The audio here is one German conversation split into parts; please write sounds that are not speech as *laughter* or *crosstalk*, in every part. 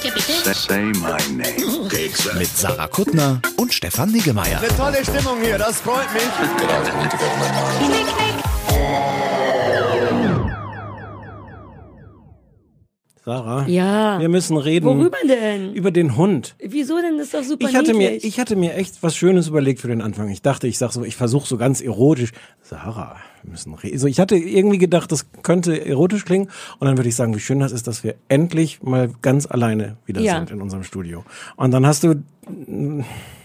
Say my name. mit Sarah Kuttner und Stefan Niggemeier. Tolle Stimmung hier, das freut mich. Sarah, Ja. wir müssen reden Worüber denn? über den Hund. Wieso denn? Das ist doch super Ich hatte mir, niedlich. ich hatte mir echt was Schönes überlegt für den Anfang. Ich dachte, ich sag so, ich versuche so ganz erotisch. Sarah, wir müssen reden. So, ich hatte irgendwie gedacht, das könnte erotisch klingen. Und dann würde ich sagen, wie schön das ist, dass wir endlich mal ganz alleine wieder Ja. sind in unserem Studio. Und dann hast du,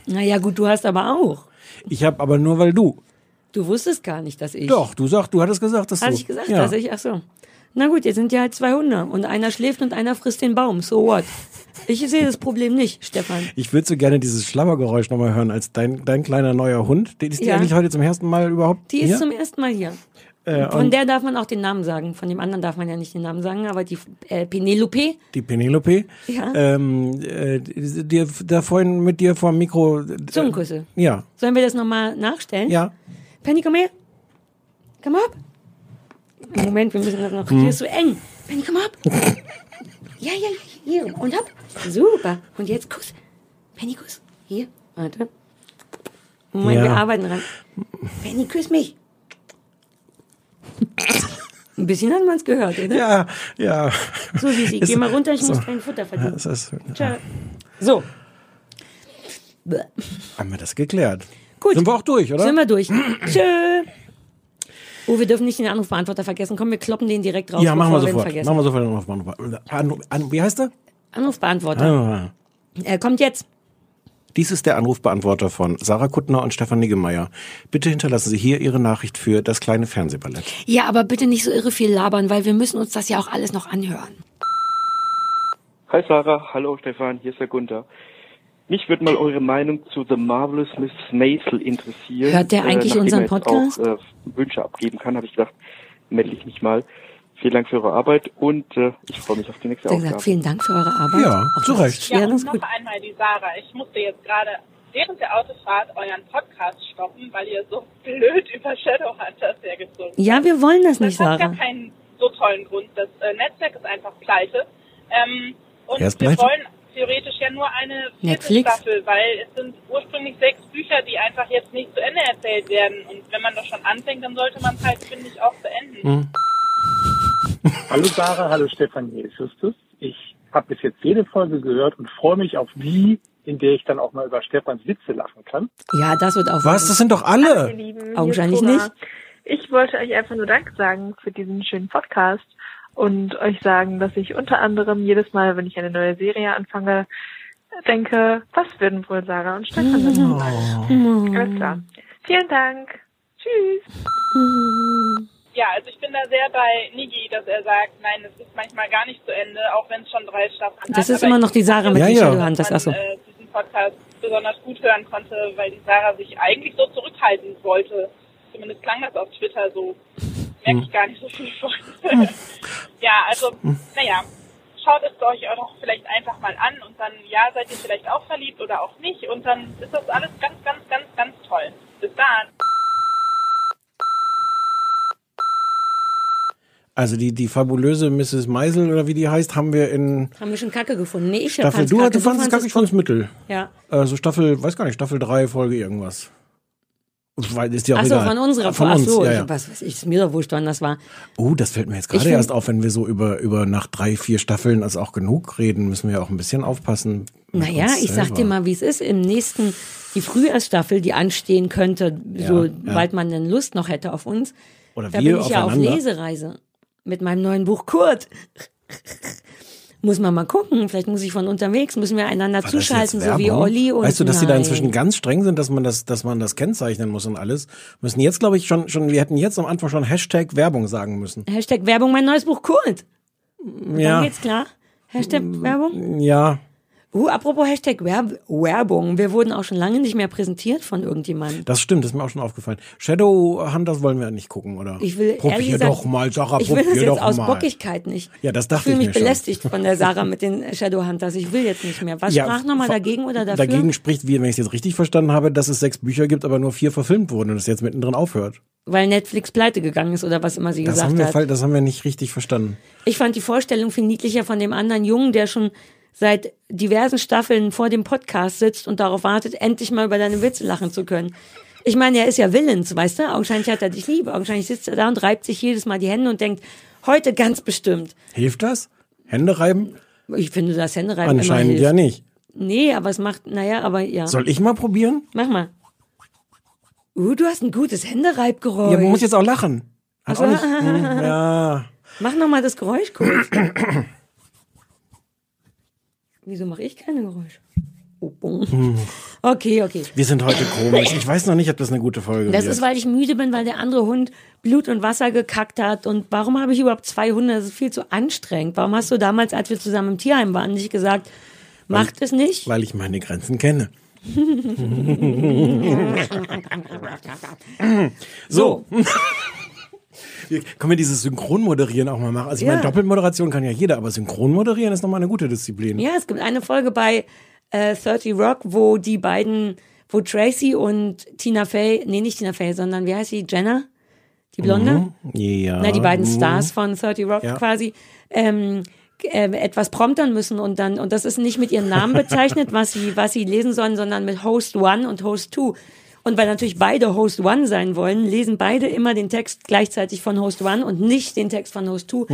naja, gut, du hast aber auch. ich habe aber nur weil du. Du wusstest gar nicht, dass ich. Doch, du sagst, du hattest gesagt, dass Hatte du. ich gesagt, ja. dass ich, ach so. Na gut, jetzt sind ja halt zwei Hunde und einer schläft und einer frisst den Baum. So what? Ich sehe das Problem nicht, Stefan. Ich würde so gerne dieses Schlammergeräusch nochmal hören als dein, dein kleiner neuer Hund. Die- Ist die Ja. eigentlich heute zum ersten Mal überhaupt Die ist hier? zum ersten Mal hier. Äh, Von der darf man auch den Namen sagen. Von dem anderen darf man ja nicht den Namen sagen, aber die äh, Penelope. die Penelope. Ja. Ähm, äh, die, die, da vorhin mit dir vor dem Mikro. äh, Zungenküsse. Ja. Sollen wir das nochmal nachstellen? Ja. Penny, komm her. Komm ab. Moment, wir müssen das noch. Hier ist so eng. Penny, komm ab. Ja, ja, ja, hier. Und ab. Super. Und jetzt Kuss. Penny, Kuss. Hier. Warte. Moment, Ja. wir arbeiten dran. Penny, küss mich. Ein bisschen hat man es gehört, oder? Ja, ja. So, Sisi, geh mal runter, ich so. muss kein Futter verdienen. Das ist, Ciao. So. haben wir das geklärt. Gut. Sind wir auch durch, oder? Sind wir durch. *clears throat* Tschö. Oh, wir dürfen nicht den Anrufbeantworter vergessen. Komm, wir kloppen den direkt raus. ja, machen wir sofort. vergessen. Machen wir sofort. den Anruf- An, an, wie heißt der? Anrufbeantworter. Ah. Er kommt jetzt. Dies ist der Anrufbeantworter von Sarah Kuttner und Stefan Niggemeier. Bitte hinterlassen Sie hier Ihre Nachricht für das kleine Fernsehballett. Ja, aber bitte nicht so irre viel labern, weil wir müssen uns das ja auch alles noch anhören. Hi Sarah, hallo Stefan, hier ist der Gunther. Mich würde mal eure Meinung zu The Marvelous Miss Maisel interessieren. Hört der eigentlich nachdem unseren er Podcast? Auch, äh, Wünsche abgeben kann, habe ich gedacht, melde ich mich mal. Vielen Dank für eure Arbeit und äh, ich freue mich auf die nächste Ich habe gesagt, vielen Dank für eure Arbeit. Ja, Auch zu das Recht. Ja, das und gut. noch einmal die Sarah. Ich musste jetzt gerade während der Autofahrt euren Podcast stoppen, weil ihr so blöd über Shadowhunters hergezogen Ja, wir wollen das nicht, Das hat Sarah. ja keinen so tollen Grund. Das äh, Netzwerk ist einfach pleite. Ähm, und wir wollen theoretisch ja nur eine Netflix? Staffel, weil es sind ursprünglich sechs Bücher, die einfach jetzt nicht zu Ende erzählt werden. Und wenn man doch schon anfängt, dann sollte man es halt, finde ich, auch beenden. Hm. *laughs* Hallo Sarah, hallo Stefan, hier ist Justus. Ich habe bis jetzt jede Folge gehört und freue mich auf die, in der ich dann auch mal über Stefans Witze lachen kann. Ja, das wird auch. Was? Das sind doch alle. Lieben, Augenscheinlich nicht. Ich wollte euch einfach nur Dank sagen für diesen schönen Podcast und euch sagen, dass ich unter anderem jedes Mal, wenn ich eine neue Serie anfange, denke, was würden wohl Sarah und Stefan dazu sagen? Alles klar. Vielen Dank. Tschüss. Ja, also ich bin da sehr bei Nigi, dass er sagt, nein, es ist manchmal gar nicht zu Ende, auch wenn es schon drei Staffeln hat. Das ist immer noch die Sarah mit Ja, den ja. Shadowhunters. man Achso. äh, diesen Podcast besonders gut hören konnte, weil die Sarah sich eigentlich so zurückhalten wollte. Zumindest klang das auf Twitter so. Merke ich gar nicht so viel von. *laughs* ja, also, naja, schaut es euch auch noch vielleicht einfach mal an und dann, ja, seid ihr vielleicht auch verliebt oder auch nicht und dann ist das alles ganz, ganz, ganz, ganz toll. Bis dann. Also die, die fabulöse Mrs. Meisel oder wie die heißt, haben wir in Haben wir schon Kacke gefunden? Nee, ich Staffel. Du, Kacke. du fandest es kacke, ich fand's mittel. Ja. Also Staffel, weiß gar nicht, Staffel 3, Folge irgendwas. Weil ist ja auch Achso, egal. von unserer. Von Ach uns, so, ja, ich- ja. was weiß ich, ist mir doch wurscht, wann das war. Oh, das fällt mir jetzt gerade erst auf, wenn wir so über, über nach drei, vier Staffeln als auch genug reden, müssen wir auch ein bisschen aufpassen. Naja, ich sag dir mal, wie es ist. Im nächsten, die Frühjahrsstaffel, die anstehen könnte, sobald man denn Lust noch hätte auf uns. Oder da wir bin ich ja auf. Lesereise mit meinem neuen Buch Kurt. *laughs* muss man mal gucken. Vielleicht muss ich von unterwegs, müssen wir einander War zuschalten, so wie? Olli und Weißt du, dass die da inzwischen ganz streng sind, dass man das, dass man das kennzeichnen muss und alles? Müssen jetzt, glaube ich, schon, schon, wir hätten jetzt am Anfang schon Hashtag Werbung sagen müssen. Hashtag Werbung, mein neues Buch Kurt. Und Ja. Dann geht's klar. Hashtag Werbung. Ja. Uh, apropos Hashtag Werb Werbung. Wir wurden auch schon lange nicht mehr präsentiert von irgendjemandem. Das stimmt, das ist mir auch schon aufgefallen. Shadowhunters wollen wir nicht gucken, oder? Ich will probier ehrlich gesagt, doch mal, Sarah, ich will probier das jetzt doch aus mal. Bockigkeit nicht. Ja, das dachte ich fühle ich mich mir schon. belästigt von der Sarah *laughs* mit den Shadowhunters. Ich will jetzt nicht mehr. Was Ja, sprach nochmal dagegen oder dafür? Dagegen spricht, wie, wenn ich es jetzt richtig verstanden habe, dass es sechs Bücher gibt, aber nur vier verfilmt wurden und es jetzt mittendrin aufhört. Weil Netflix pleite gegangen ist oder was immer sie Das gesagt haben, wir, hat. das haben wir nicht richtig verstanden. Ich fand die Vorstellung viel niedlicher von dem anderen Jungen, der schon seit diversen Staffeln vor dem Podcast sitzt und darauf wartet, endlich mal über deine Witze lachen zu können. Ich meine, er ist ja willens, weißt du? Augenscheinlich hat er dich lieb. Augenscheinlich sitzt er da und reibt sich jedes Mal die Hände und denkt, heute ganz bestimmt. Hilft das? Hände reiben? Ich finde das Händereiben immer Anscheinend ja nicht. Nee, aber es macht, naja, aber ja. Soll ich mal probieren? Mach mal. Uh, du hast ein gutes Händereibgeräusch. Ja, man muss jetzt auch lachen. Hat Ach so. auch nicht, hm, ja. Mach noch mal das Geräusch kurz. *clears throat* Wieso mache ich keine Geräusche? Oh. *laughs* Okay, okay. Wir sind heute komisch. Ich weiß noch nicht, ob das eine gute Folge Das wird. ist, weil ich müde bin, weil der andere Hund Blut und Wasser gekackt hat. Und warum habe ich überhaupt zwei Hunde? Das ist viel zu anstrengend. Warum hast du damals, als wir zusammen im Tierheim waren, nicht gesagt, macht es nicht? weil ich meine Grenzen kenne. *laughs* *laughs* So. Können wir dieses Synchronmoderieren auch mal machen? Also ich Ja. meine, Doppelmoderation kann ja jeder, aber Synchronmoderieren ist nochmal eine gute Disziplin. Ja, es gibt eine Folge bei äh, 30 Rock, wo die beiden, wo Tracy und Tina Fey, nee, nicht Tina Fey, sondern wie heißt sie? Jenna? Die Blonde? Ja. Na, die beiden Mhm. Stars von 30 Rock Ja. quasi, ähm, äh, etwas promptern müssen und dann, und das ist nicht mit ihren Namen bezeichnet, was sie, was sie lesen sollen, sondern mit Host One und Host Two. Und weil natürlich beide Host One sein wollen, lesen beide immer den Text gleichzeitig von Host One und nicht den Text von Host Two.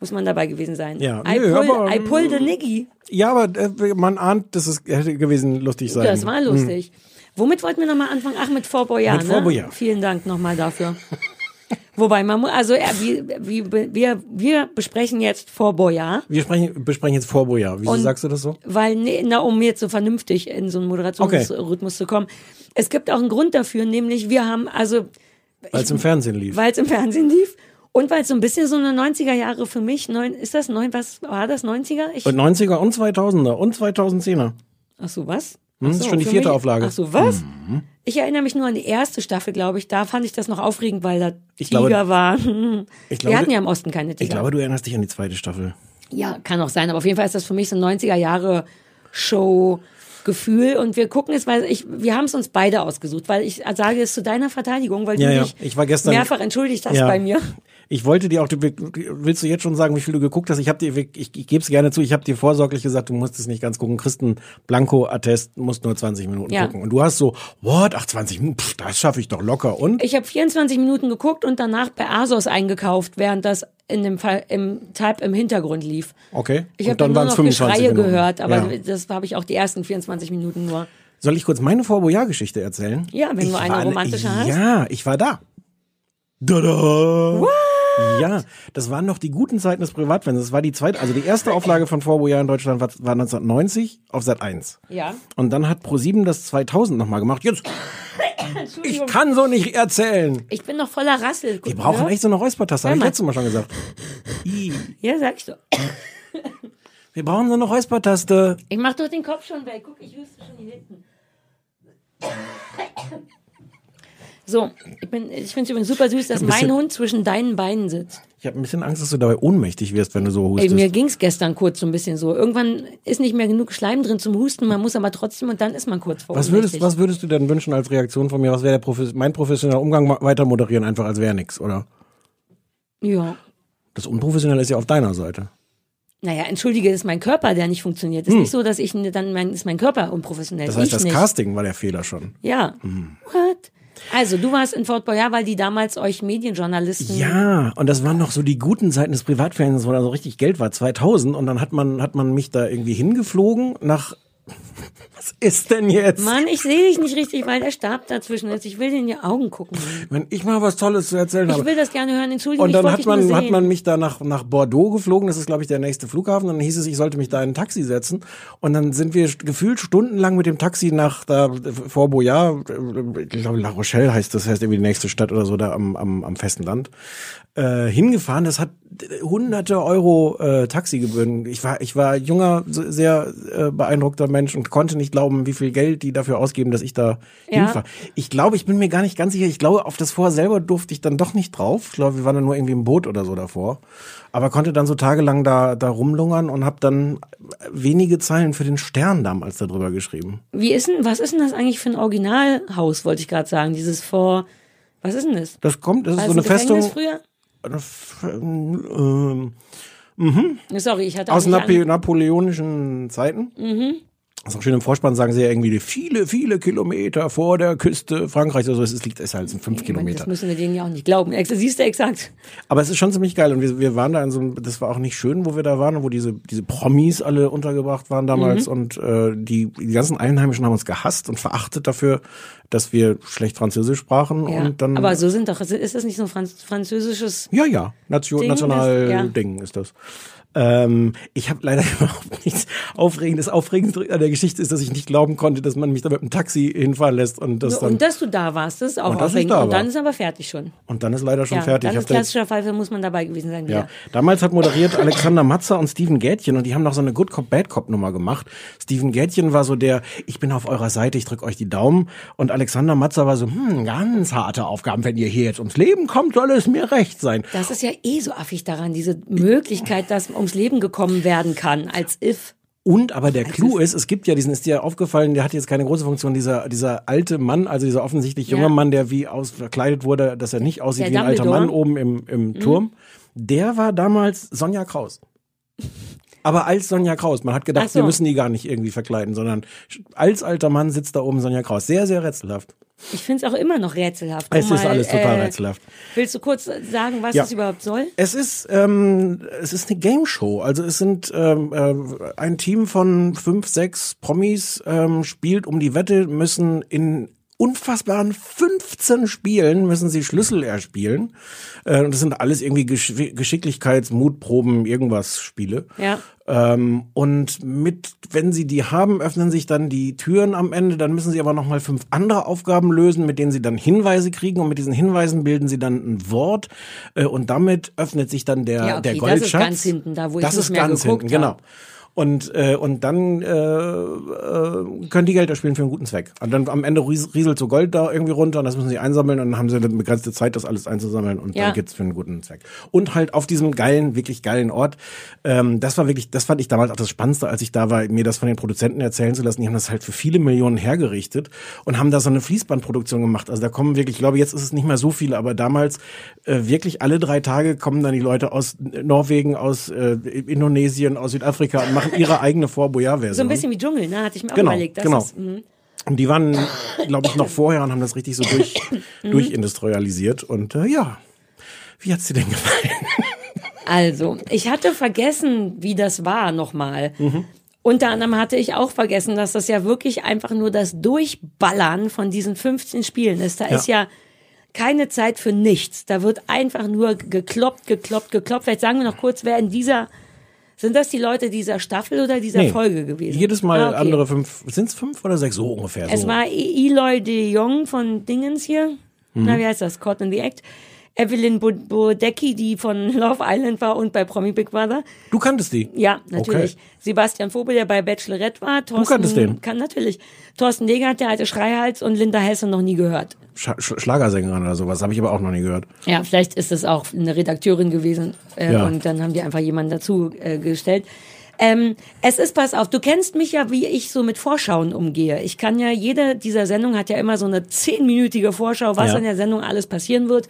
Muss man dabei gewesen sein. Hm. Ja, I, nö, pull, aber- I pull the Niggy. Ja, aber äh, man ahnt, dass es hätte gewesen lustig sein. Das war lustig. Womit wollten wir nochmal anfangen? Ach, mit Fort Boyard, Mit ne? Fort Boyard. Vielen Dank nochmal dafür. *laughs* Wobei man muss, also wie, wie, wir, wir besprechen jetzt Fort Boyard, Wir sprechen, besprechen jetzt Vorbojahr. Wieso Und- sagst du das so? weil, nee, na, um jetzt so vernünftig in so einen Moderationsrhythmus zu kommen. Es gibt auch einen Grund dafür, nämlich wir haben, also, Weil es im Fernsehen lief. weil es im Fernsehen lief und weil es so ein bisschen so eine 90er Jahre für mich, neun, ist das neun, was war das, 90er? Ich, Und 90er und 2000er und 2010er. ach so, was? Hm, Ach das so, ist schon die vierte mich- Auflage. Ach so, was? Mhm. Ich erinnere mich nur an die erste Staffel, glaube ich. Da fand ich das noch aufregend, weil da Ich Tiger glaube- war. *laughs* Ich Wir glaube- hatten ja im Osten keine Ich Tiger. glaube, du erinnerst dich an die zweite Staffel. ja, kann auch sein. Aber auf jeden Fall ist das für mich so ein 90er Jahre Show. Gefühl und wir gucken es, weil ich, wir haben es uns beide ausgesucht, weil ich sage es zu deiner Verteidigung, weil Ja, du ja. dich Ich gestern- mehrfach entschuldigt hast Ja. bei mir. Ich wollte dir auch, du, willst du jetzt schon sagen, wie viel du geguckt hast? Ich habe dir, ich, ich gebe es gerne zu, ich habe dir vorsorglich gesagt, du musst es nicht ganz gucken. Christen Blanco Attest musst nur 20 Minuten Ja. gucken. Und du hast so, what, ach 20 Minuten, pff, das schaffe ich doch locker. Und? Ich habe 24 Minuten geguckt und danach bei Asos eingekauft, während das in dem Fall im Type im Hintergrund lief. Okay. Ich habe dann nur noch Geschreie Minuten. gehört, aber Ja. das habe ich auch die ersten 24 Minuten nur. Soll ich kurz meine Vorbojahr-Geschichte erzählen? Ja, wenn du Ich eine war- romantische hast. Ja, ich war da. Da-da. Ja, das waren noch die guten Zeiten des Privatfernsehens. Das war die zweite, also die erste Auflage von Vorbojahr in Deutschland war, war 1990 auf Sat 1. Ja. Und dann hat ProSieben das 2000 nochmal gemacht. Jetzt, ich kann so nicht erzählen. Ich bin noch voller Rassel. Wir brauchen echt so eine Räuspertaste, habe ich letztes Mal schon gesagt. I. Ja, sag ich doch. Wir brauchen so eine Räuspertaste. Ich mach doch den Kopf schon weg. Guck, ich wüsste schon hier hinten. So, ich, bin- ich finde es übrigens super süß, dass Ein mein Hund zwischen deinen Beinen sitzt. Ich habe ein bisschen Angst, dass du dabei ohnmächtig wirst, wenn du so Ey, hustest. mir ging's gestern kurz so ein bisschen so. Irgendwann ist nicht mehr genug Schleim drin zum Husten, man muss aber trotzdem und dann ist man kurz vor Was würdest, was würdest du denn wünschen als Reaktion von mir? Was wäre der Profes mein professioneller Umgang weiter moderieren, einfach als wäre nix, oder? Ja. Das Unprofessionelle ist ja auf deiner Seite. Naja, entschuldige, es ist mein Körper, der nicht funktioniert. Es ist Hm. nicht so, dass ich dann mein, ist mein Körper unprofessionell. Das heißt, ich das nicht. Casting war der Fehler schon. Ja. Hm. What? Also, du warst in Fort Boyard, weil die damals euch Medienjournalisten. Ja, und das waren noch so die guten Zeiten des Privatfernsehens, wo da so richtig Geld war, 2000. Und dann hat man, hat man mich da irgendwie hingeflogen nach, *laughs* Was ist denn jetzt? Mann, ich sehe dich nicht richtig, weil der Stab dazwischen ist. Ich will dir in die Augen gucken. Wenn ich mal was Tolles zu erzählen Ich habe. will das gerne hören. Entschuldigung, Und ich dann hat man, hat man mich da nach, nach Bordeaux geflogen, das ist, glaube ich, der nächste Flughafen. Dann hieß es, ich sollte mich da in ein Taxi setzen. Und dann sind wir gefühlt stundenlang mit dem Taxi nach da vor Boyard, ich glaube La Rochelle heißt das, heißt irgendwie die nächste Stadt oder so, da am, am, am festen Land, äh, hingefahren. Das hat hunderte Euro äh, Taxigebühren. Ich war, ich war junger, sehr äh, beeindruckter Mensch und konnte nicht glauben, wie viel Geld die dafür ausgeben, dass ich da Ja. hinfahre. Ich glaube, ich bin mir gar nicht ganz sicher. Ich glaube, auf das Vor selber durfte ich dann doch nicht drauf. Ich glaube, wir waren dann nur irgendwie im Boot oder so davor. Aber konnte dann so tagelang da, da rumlungern und habe dann wenige Zeilen für den Stern damals darüber geschrieben. Wie ist denn, was ist denn das eigentlich für ein Originalhaus, wollte ich gerade sagen? Dieses vor, was ist denn das? Das kommt, das ist War so eine Festung. früher? Ähm, mhm. Sorry, ich hatte Aus an- napoleonischen Zeiten. Mhm. Auch schön im Vorspann sagen sie ja irgendwie viele, viele Kilometer vor der Küste Frankreichs. Also es liegt, es halt so fünf meine, Kilometer. das müssen wir denen ja auch nicht glauben. Siehst du exakt. Aber es ist schon ziemlich geil und wir, wir waren da in so einem, das war auch nicht schön, wo wir da waren, wo diese, diese Promis alle untergebracht waren damals Mhm. und äh, die, die ganzen Einheimischen haben uns gehasst und verachtet dafür, dass wir schlecht Französisch sprachen Ja. und dann. Aber so sind doch, ist das nicht so ein Franz französisches ja, ja, Nation, Ding, national das- ja. Ding ist das. Ähm, ich habe leider *laughs* überhaupt nichts Aufregendes. Aufregendes an der Geschichte ist, dass ich nicht glauben konnte, dass man mich da mit dem Taxi hinfahren lässt und das dann und dass du da warst, das ist auch Und aufregend. da Und dann ist aber fertig schon. und dann ist leider schon ja, fertig. Dann ist klassischer Fall, muss man dabei gewesen sein. Ja, Wieder. damals hat moderiert Alexander Matzer und Steven Gätchen und die haben noch so eine Good Cop Bad Cop Nummer gemacht. Steven Gätchen war so der, ich bin auf eurer Seite, ich drück euch die Daumen und Alexander Matzer war so, hm, ganz harte Aufgaben, wenn ihr hier jetzt ums Leben kommt, soll es mir recht sein. Das ist ja eh so affig daran, diese Möglichkeit, dass ums Leben gekommen werden kann, als if. Und aber der Clou ist, es gibt ja diesen, ist dir aufgefallen, der hat jetzt keine große Funktion, dieser, dieser alte Mann, also dieser offensichtlich junge Ja. Mann, der wie aus verkleidet wurde, dass er nicht aussieht Der wie ein alter. Mann oben im, im Mhm. Turm, der war damals Sonja Kraus. Aber als Sonja Kraus. Man hat gedacht, Ach so. wir müssen die gar nicht irgendwie verkleiden, sondern als alter Mann sitzt da oben Sonja Kraus. Sehr, sehr rätselhaft. Ich finde es auch immer noch rätselhaft. Es Um ist mal, alles total äh, rätselhaft. Willst du kurz sagen, was Ja. das überhaupt soll? Es ist, ähm, es ist eine Game Show. Also es sind ähm, äh, ein Team von fünf, sechs Promis ähm, spielt um die Wette, müssen in unfassbaren 15 Spielen müssen sie Schlüssel erspielen. Äh, und das sind alles irgendwie Gesch Geschicklichkeits-, Mutproben, irgendwas Spiele. Ja. Ähm, und mit, wenn sie die haben, öffnen sich dann die Türen am Ende. Dann müssen sie aber nochmal fünf andere Aufgaben lösen, mit denen sie dann Hinweise kriegen. Und mit diesen Hinweisen bilden sie dann ein Wort. Äh, und damit öffnet sich dann der, Ja, okay, der das Goldschatz. ist ganz hinten, da wo ich das nicht ist mehr ganz geguckt hinten, genau. Und, äh, und dann äh, äh, können die Geld erspielen für einen guten Zweck. Und dann am Ende ries- rieselt so Gold da irgendwie runter und das müssen sie einsammeln und dann haben sie eine begrenzte Zeit, das alles einzusammeln und Ja. dann geht's für einen guten Zweck. Und halt auf diesem geilen, wirklich geilen Ort. Ähm, das war wirklich, das fand ich damals auch das Spannendste, als ich da war, mir das von den Produzenten erzählen zu lassen. Die haben das halt für viele Millionen hergerichtet und haben da so eine Fließbandproduktion gemacht. Also da kommen wirklich, ich glaube, jetzt ist es nicht mehr so viele, aber damals äh, wirklich alle drei Tage kommen dann die Leute aus Norwegen, aus äh, Indonesien, aus Südafrika und machen ihre eigene So Vorboja-Version. ein bisschen wie Dschungel, ne? Hatte ich mir auch Genau, überlegt. Das genau. Ist, mhm. Und die waren, glaube ich, noch vorher und haben das richtig so durch, Mhm. durchindustrialisiert. Und äh, ja, wie hat's dir denn gefallen? Also, ich hatte vergessen, wie das war nochmal. Mhm. Unter anderem hatte ich auch vergessen, dass das ja wirklich einfach nur das Durchballern von diesen 15 Spielen ist. Da Ja. ist ja keine Zeit für nichts. Da wird einfach nur gekloppt, gekloppt, gekloppt. Vielleicht sagen wir noch kurz, wer in dieser, sind das die Leute dieser Staffel oder dieser Nee, Folge gewesen? Jedes Mal Ah, okay. andere fünf, sind's fünf oder sechs? So ungefähr. Es so. war E- Eloy de Jong von Dingens hier. Mhm. Na, wie heißt das? Caught in the Act. Evelyn Bo- Bodecki, die von *laughs* Love Island war und bei Promi Big Brother. Du kanntest die? Ja, natürlich. Okay. Sebastian Vogel, der bei Bachelorette war. Thorsten, kanntest den? Kann natürlich. Thorsten Legert, der alte Schreihals und Linda Hesse noch nie gehört. Sch Sch Schlagersängerin oder sowas, habe ich aber auch noch nie gehört. Ja, vielleicht ist es auch eine Redakteurin gewesen äh, Ja. und dann haben die einfach jemanden dazu äh, gestellt. Ähm, es ist, pass auf, du kennst mich ja, wie ich so mit Vorschauen umgehe. Ich kann ja, jede dieser Sendung hat ja immer so eine zehnminütige Vorschau, was Ja. in der Sendung alles passieren wird.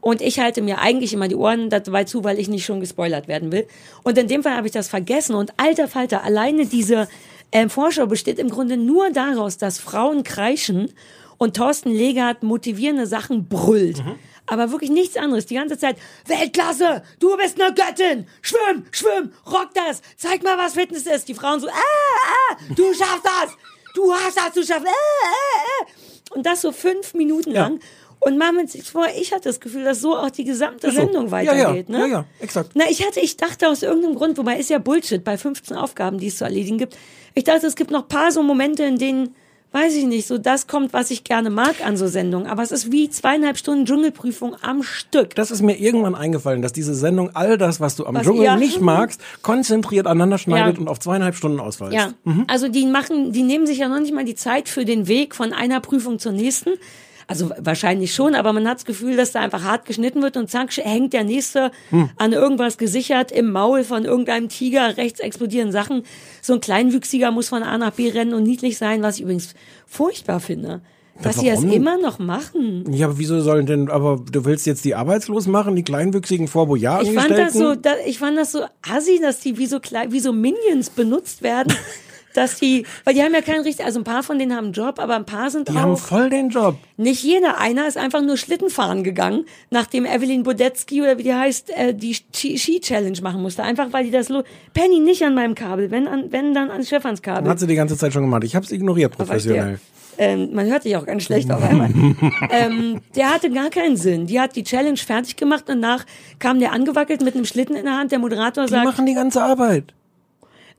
Und ich halte mir eigentlich immer die Ohren dabei zu, weil ich nicht schon gespoilert werden will. Und in dem Fall habe ich das vergessen. Und alter Falter, alleine diese ähm, Vorschau besteht im Grunde nur daraus, dass Frauen kreischen und Thorsten Legert motivierende Sachen brüllt. Aber wirklich nichts anderes. Die ganze Zeit, Weltklasse, du bist eine Göttin, schwimm, schwimm, rock das, zeig mal, was Fitness ist. Die Frauen so, ah, ah, du schaffst das. du hast das geschafft. Äh, äh, äh. Und das so fünf Minuten Ja. lang. Und machen wir uns nichts vor, ich hatte das Gefühl, dass so auch die gesamte Ist so. Sendung Ja, weitergeht. ja, ne? ja, ja, exakt. Na, ich hatte, ich dachte aus irgendeinem Grund, wobei ist ja Bullshit bei 15 Aufgaben, die es zu erledigen gibt. Ich dachte, es gibt noch paar so Momente, in denen, weiß ich nicht, so das kommt, was ich gerne mag an so Sendungen. Aber es ist wie zweieinhalb Stunden Dschungelprüfung am Stück. Das ist mir irgendwann eingefallen, dass diese Sendung all das, was du am Was- Dschungel ja. nicht magst, konzentriert aneinander schneidet Ja. und auf zweieinhalb Stunden ausweist. Ja, also die machen, die nehmen sich ja noch nicht mal die Zeit für den Weg von einer Prüfung zur nächsten. Also wahrscheinlich schon, aber man hat das Gefühl, dass da einfach hart geschnitten wird und zack, hängt der nächste an irgendwas gesichert im Maul von irgendeinem Tiger, rechts explodieren Sachen. So ein Kleinwüchsiger muss von A nach B rennen und niedlich sein, was ich übrigens furchtbar finde. Dass sie das immer noch machen. Ja, aber wieso sollen denn, aber du willst jetzt die arbeitslos machen, die kleinwüchsigen Ich fand das so, da, ich fand das so assi, dass die wie so klein, wie so Minions benutzt werden, *laughs* dass die, weil die haben ja keinen richtig, also ein paar von denen haben einen Job, aber ein paar sind Die haben auch, voll den Job. nicht jeder, einer ist einfach nur Schlittenfahren gegangen, nachdem Evelyn Bodecki oder wie die heißt, äh, die Ski- Ski-Challenge machen musste, einfach weil die das, lo Penny nicht an meinem Kabel, wenn, an, wenn dann an Stefans Kabel. Hat sie die ganze Zeit schon gemacht. Ich habe es ignoriert, professionell. Ähm, man hört dich auch ganz schlecht auf einmal. *laughs* ähm, der hatte gar keinen Sinn. Die hat die Challenge fertig gemacht und nach kam der angewackelt mit einem Schlitten in der Hand. Der Moderator Die sagt, machen die ganze Arbeit.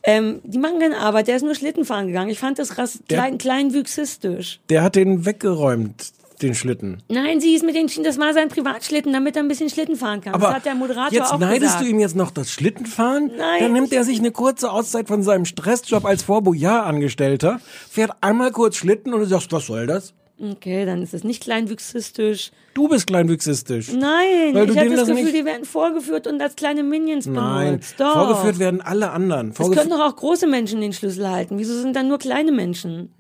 Ähm, die machen keine Arbeit, der ist nur Schlittenfahren gegangen. Ich fand das rass, Der- klein, kleinwüchsistisch. Der hat den weggeräumt, den Schlitten. Nein, sie ist mit den Schienen, das war sein Privatschlitten, damit er ein bisschen Schlitten fahren kann. Aber das hat der Moderator jetzt auch neidest gesagt. du ihm jetzt noch das Schlittenfahren? Nein. Dann nimmt er sich eine kurze Auszeit von seinem Stressjob als Vorbojahr-Angestellter, fährt einmal kurz Schlitten und du sagst, was soll das? Okay, dann ist es nicht kleinwüchsistisch. Du bist kleinwüchsistisch. Nein, Weil du ich habe das das Gefühl, nicht- die werden vorgeführt und als kleine Minions Nein, benutzt. Doch. vorgeführt werden alle anderen. Es Vorgef- können doch auch große Menschen den Schlüssel halten. Wieso sind dann nur kleine Menschen?